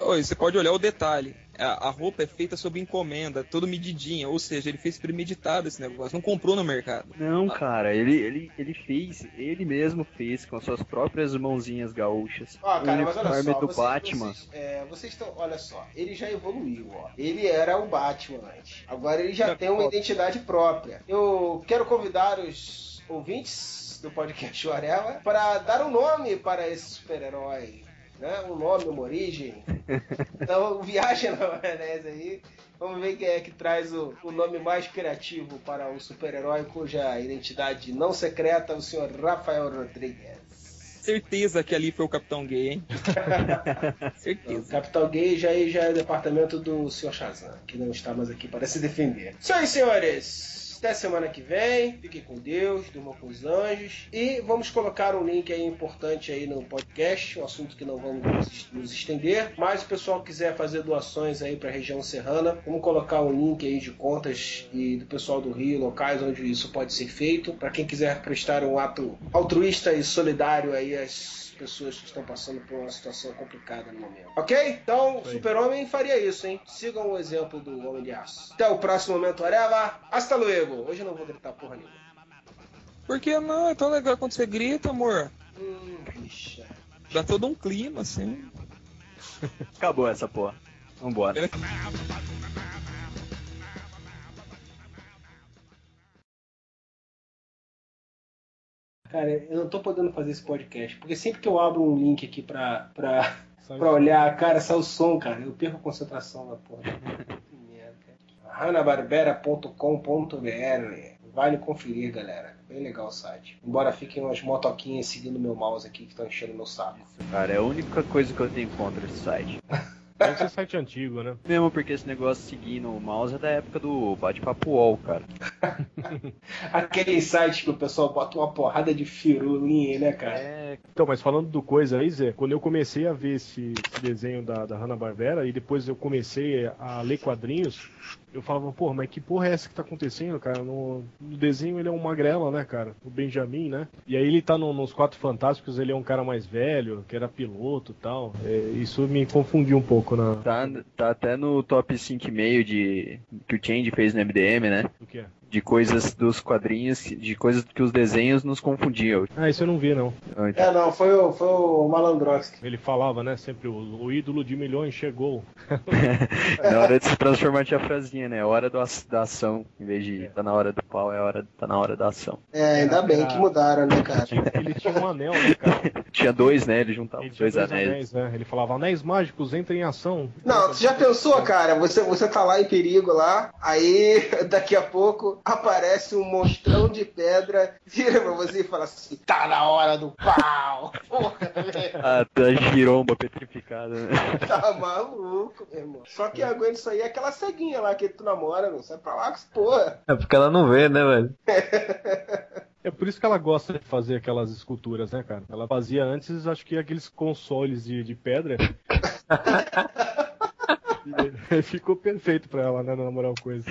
Oi, você pode olhar o detalhe. A, a roupa é feita sob encomenda, todo medidinha, ou seja, ele fez premeditado esse negócio, não comprou no mercado. Não, cara, ele, ele, ele fez, ele mesmo fez com suas próprias mãozinhas gaúchas. Ó, cara, o mas olha uniforme só, do vocês, Batman. Vocês, é, vocês estão, olha só, ele já evoluiu, ó. Ele era o Batman antes. Agora ele já Já tem uma identidade própria. Eu quero convidar os ouvintes do podcast Arela para dar um nome para esse super-herói. Né? Um nome, uma origem. [LAUGHS] Então, viagem na maionese aí. Vamos ver quem é que traz o, o nome mais criativo para o super-herói cuja identidade não secreta, o senhor Rafael Rodrigues. Certeza que ali foi o Capitão Gay, hein? O [LAUGHS] Certeza. Capital Gay já, já é o departamento do Sr. Shazam, que não está mais aqui para se defender. Isso aí, senhores! Até semana que vem. Fiquem com Deus, durmam com os anjos. E vamos colocar um link aí importante aí no podcast, um assunto que não vamos nos- estender. Mas se o pessoal quiser fazer doações aí para a região serrana, vamos colocar um link aí de contas e do pessoal do Rio, locais onde isso pode ser feito. Para quem quiser prestar um ato altruísta e solidário aí às pessoas que estão passando por uma situação complicada no momento. Ok? Então. Super-Homem faria isso, hein? Sigam o exemplo do Homem de Aço. Até o próximo momento, Areva. Hasta luego. Hoje eu não vou gritar porra nenhuma. Por que não? É tão legal quando você grita, amor. Hum, bicha. Dá todo um clima, assim. Acabou essa porra. Vambora. [LAUGHS] Cara, eu não tô podendo fazer esse podcast, porque sempre que eu abro um link aqui pra, pra, [LAUGHS] Sabe? pra olhar, cara, sai o som, cara. Eu perco a concentração da porra. [LAUGHS] que merda, cara. hanabarbera.com.br Vale conferir, galera. Bem legal o site. Embora fiquem umas motoquinhas seguindo meu mouse aqui que estão enchendo meu saco. Cara, é a única coisa que eu tenho contra esse site. [LAUGHS] Deve ser site antigo, né? [LAUGHS] Mesmo porque esse negócio seguindo o mouse é da época do bate-papo UOL, cara. [LAUGHS] Aquele site que o pessoal bota uma porrada de firulinha, né, cara? É, Então, mas falando do coisa aí, Zé, quando eu comecei a ver esse, esse desenho da, da Hanna-Barbera e depois eu comecei a ler quadrinhos, eu falava, pô, mas que porra é essa que tá acontecendo, cara? No, no desenho ele é um magrela, né, cara? O Benjamin, né? E aí ele tá no- nos Quatro Fantásticos, ele é um cara mais velho, que era piloto e tal. É, isso me confundiu um pouco na... tá, tá até no top 5,5 de que o Change fez no MDM, né? Do que é? De coisas dos quadrinhos, de coisas que os desenhos nos confundiam. Ah, isso eu não vi, não. Então, É, não, foi o, foi o Malandrovski. Ele falava, né, sempre, o, o ídolo de milhões chegou. [LAUGHS] na hora de se transformar tinha a frasinha, né? Hora do da ação. Em vez de tá na hora do pau, é hora, tá na hora da ação. É, ainda bem que mudaram, né, cara? Ele tinha um anel, né, cara? [LAUGHS] Tinha dois, né? Ele juntava Ele os tinha dois anéis. né? Ele falava, anéis mágicos, entrem em ação. Não, você já pensou, cara? Você, você tá lá em perigo lá, aí [LAUGHS] daqui a pouco aparece um monstrão de pedra, vira pra você e fala assim: tá na hora do pau! [LAUGHS] Porra, velho, Ah, tá giromba petrificada, né? tá maluco, meu irmão. Só que aguenta isso aí é aquela ceguinha lá que tu namora, não sai pra lá com essa porra. É porque ela não vê, né, velho? [LAUGHS] É por isso que ela gosta de fazer aquelas esculturas, né, cara? Ela fazia antes, acho que aqueles consoles de, de pedra. [LAUGHS] E Ficou perfeito pra ela, né, namorar coisa.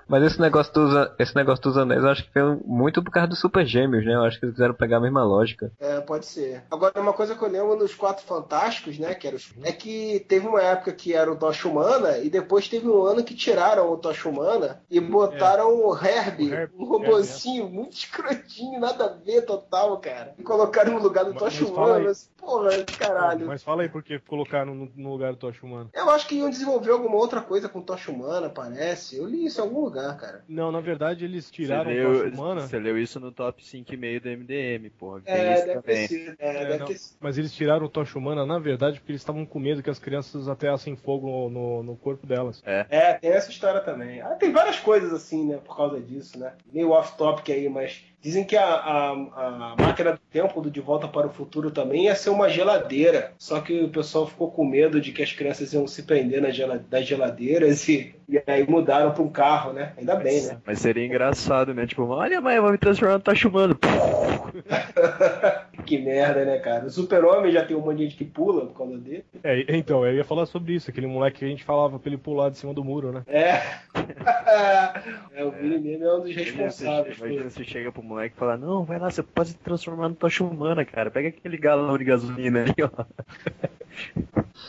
Mas esse negócio dos, esse negócio dos anéis, eu acho que veio muito por causa dos super gêmeos, né? Eu acho que eles quiseram pegar a mesma lógica. É, pode ser. Agora, uma coisa que eu lembro nos Quatro Fantásticos, né, que era os- é que teve uma época que era o Tocha Humana e depois teve um ano que tiraram o Tocha Humana e botaram o Herbie, O Herbie, um robozinho muito escrotinho, nada a ver total, cara. E colocaram no lugar do Mas- Tocha mas. Humana. Porra, caralho. Mas fala aí por que colocaram no, no lugar do Tocha Humano. Eu acho que iam desenvolver alguma outra coisa com Tocha Humana, parece. Eu li isso em algum lugar. Cara. Não, na verdade eles tiraram o leu, Tocha Humana. você leu isso no top 5,5 do MDM, porra. É, isso deve também. sido. É, É, deve ter mas eles tiraram o Tocha Humana, na verdade, porque eles estavam com medo que as crianças ateassem fogo no, no corpo delas. É, tem essa história também. Ah, tem várias coisas assim, né, por causa disso, né? Meio off-topic aí, mas dizem que a, a, a máquina do tempo do De Volta para o Futuro também ia ser uma geladeira. Só que o pessoal ficou com medo de que as crianças iam se prender na gela, das geladeiras e, e aí mudaram para um carro, né? Ainda bem, né? Mas seria engraçado, né? Tipo, olha, mãe, eu vou me transformar no Tocha Humana. [LAUGHS] que merda, né, cara? O Super-Homem já tem um monte de gente que pula por causa dele. É, então, eu ia falar sobre isso, aquele moleque que a gente falava pra ele pular de cima do muro, né? É. [LAUGHS] é o Vini mesmo é um dos responsáveis. por- Imagina você chega pro moleque e fala, não, vai lá, você pode se transformar no Tocha Humana, cara. Pega aquele galão de gasolina aí, ó. [LAUGHS]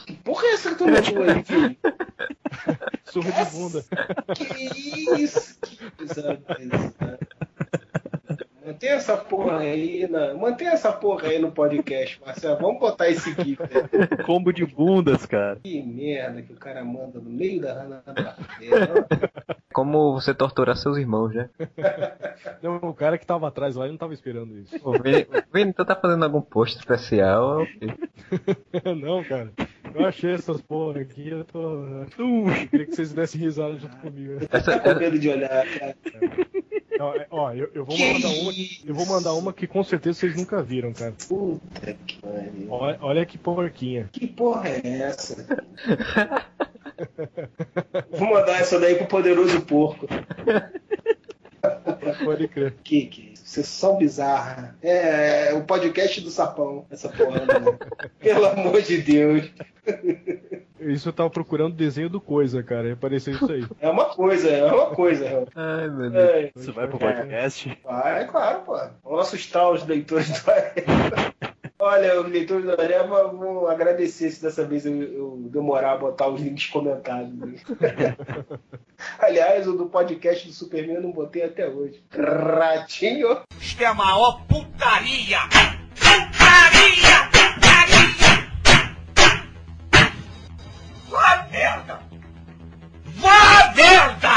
Que porra é essa que tu mandou aí, filho? [LAUGHS] Surra de bunda. Que isso? Que coisa pesada. Mantém essa porra aí, na... mantém essa porra aí no podcast, Marcelo. Vamos botar esse gif aí. Combo de bundas, cara. Que merda que o cara manda no meio da rana da. Como você torturar seus irmãos, né? [LAUGHS] Não, o cara que tava atrás lá ele não tava esperando isso. Ô, Vini, tá fazendo algum post especial? [LAUGHS] não, cara. Eu achei essas porra aqui, eu tô. Uh, eu queria que vocês dessem risada junto comigo. né? Essa, Tá com medo de olhar, cara. É- [LAUGHS] Ó, eu, eu vou mandar uma. Eu vou mandar uma que com certeza vocês nunca viram, cara. Puta que pariu. Olha, olha que porquinha. Que porra é essa? [LAUGHS] Vou mandar essa daí pro poderoso porco. [LAUGHS] Pode crer. Que que é? Sessão bizarra. É, é o podcast do sapão, essa porra. Né? [LAUGHS] Pelo amor de Deus. Isso eu tava procurando desenho do coisa, cara. E apareceu isso aí. É uma coisa, é uma coisa. Real. Ai, meu Deus. É, Você vai pro podcast? vai, claro, pô. Vamos assustar os leitores do. Olha, os leitores do Areva, vou agradecer se dessa vez eu, eu demorar a botar os links comentados. Né? [LAUGHS] Aliás, o do podcast do Superman eu não botei até hoje. Ratinho! Isto é a maior putaria! Putaria! Putaria! Vá merda! Vá merda!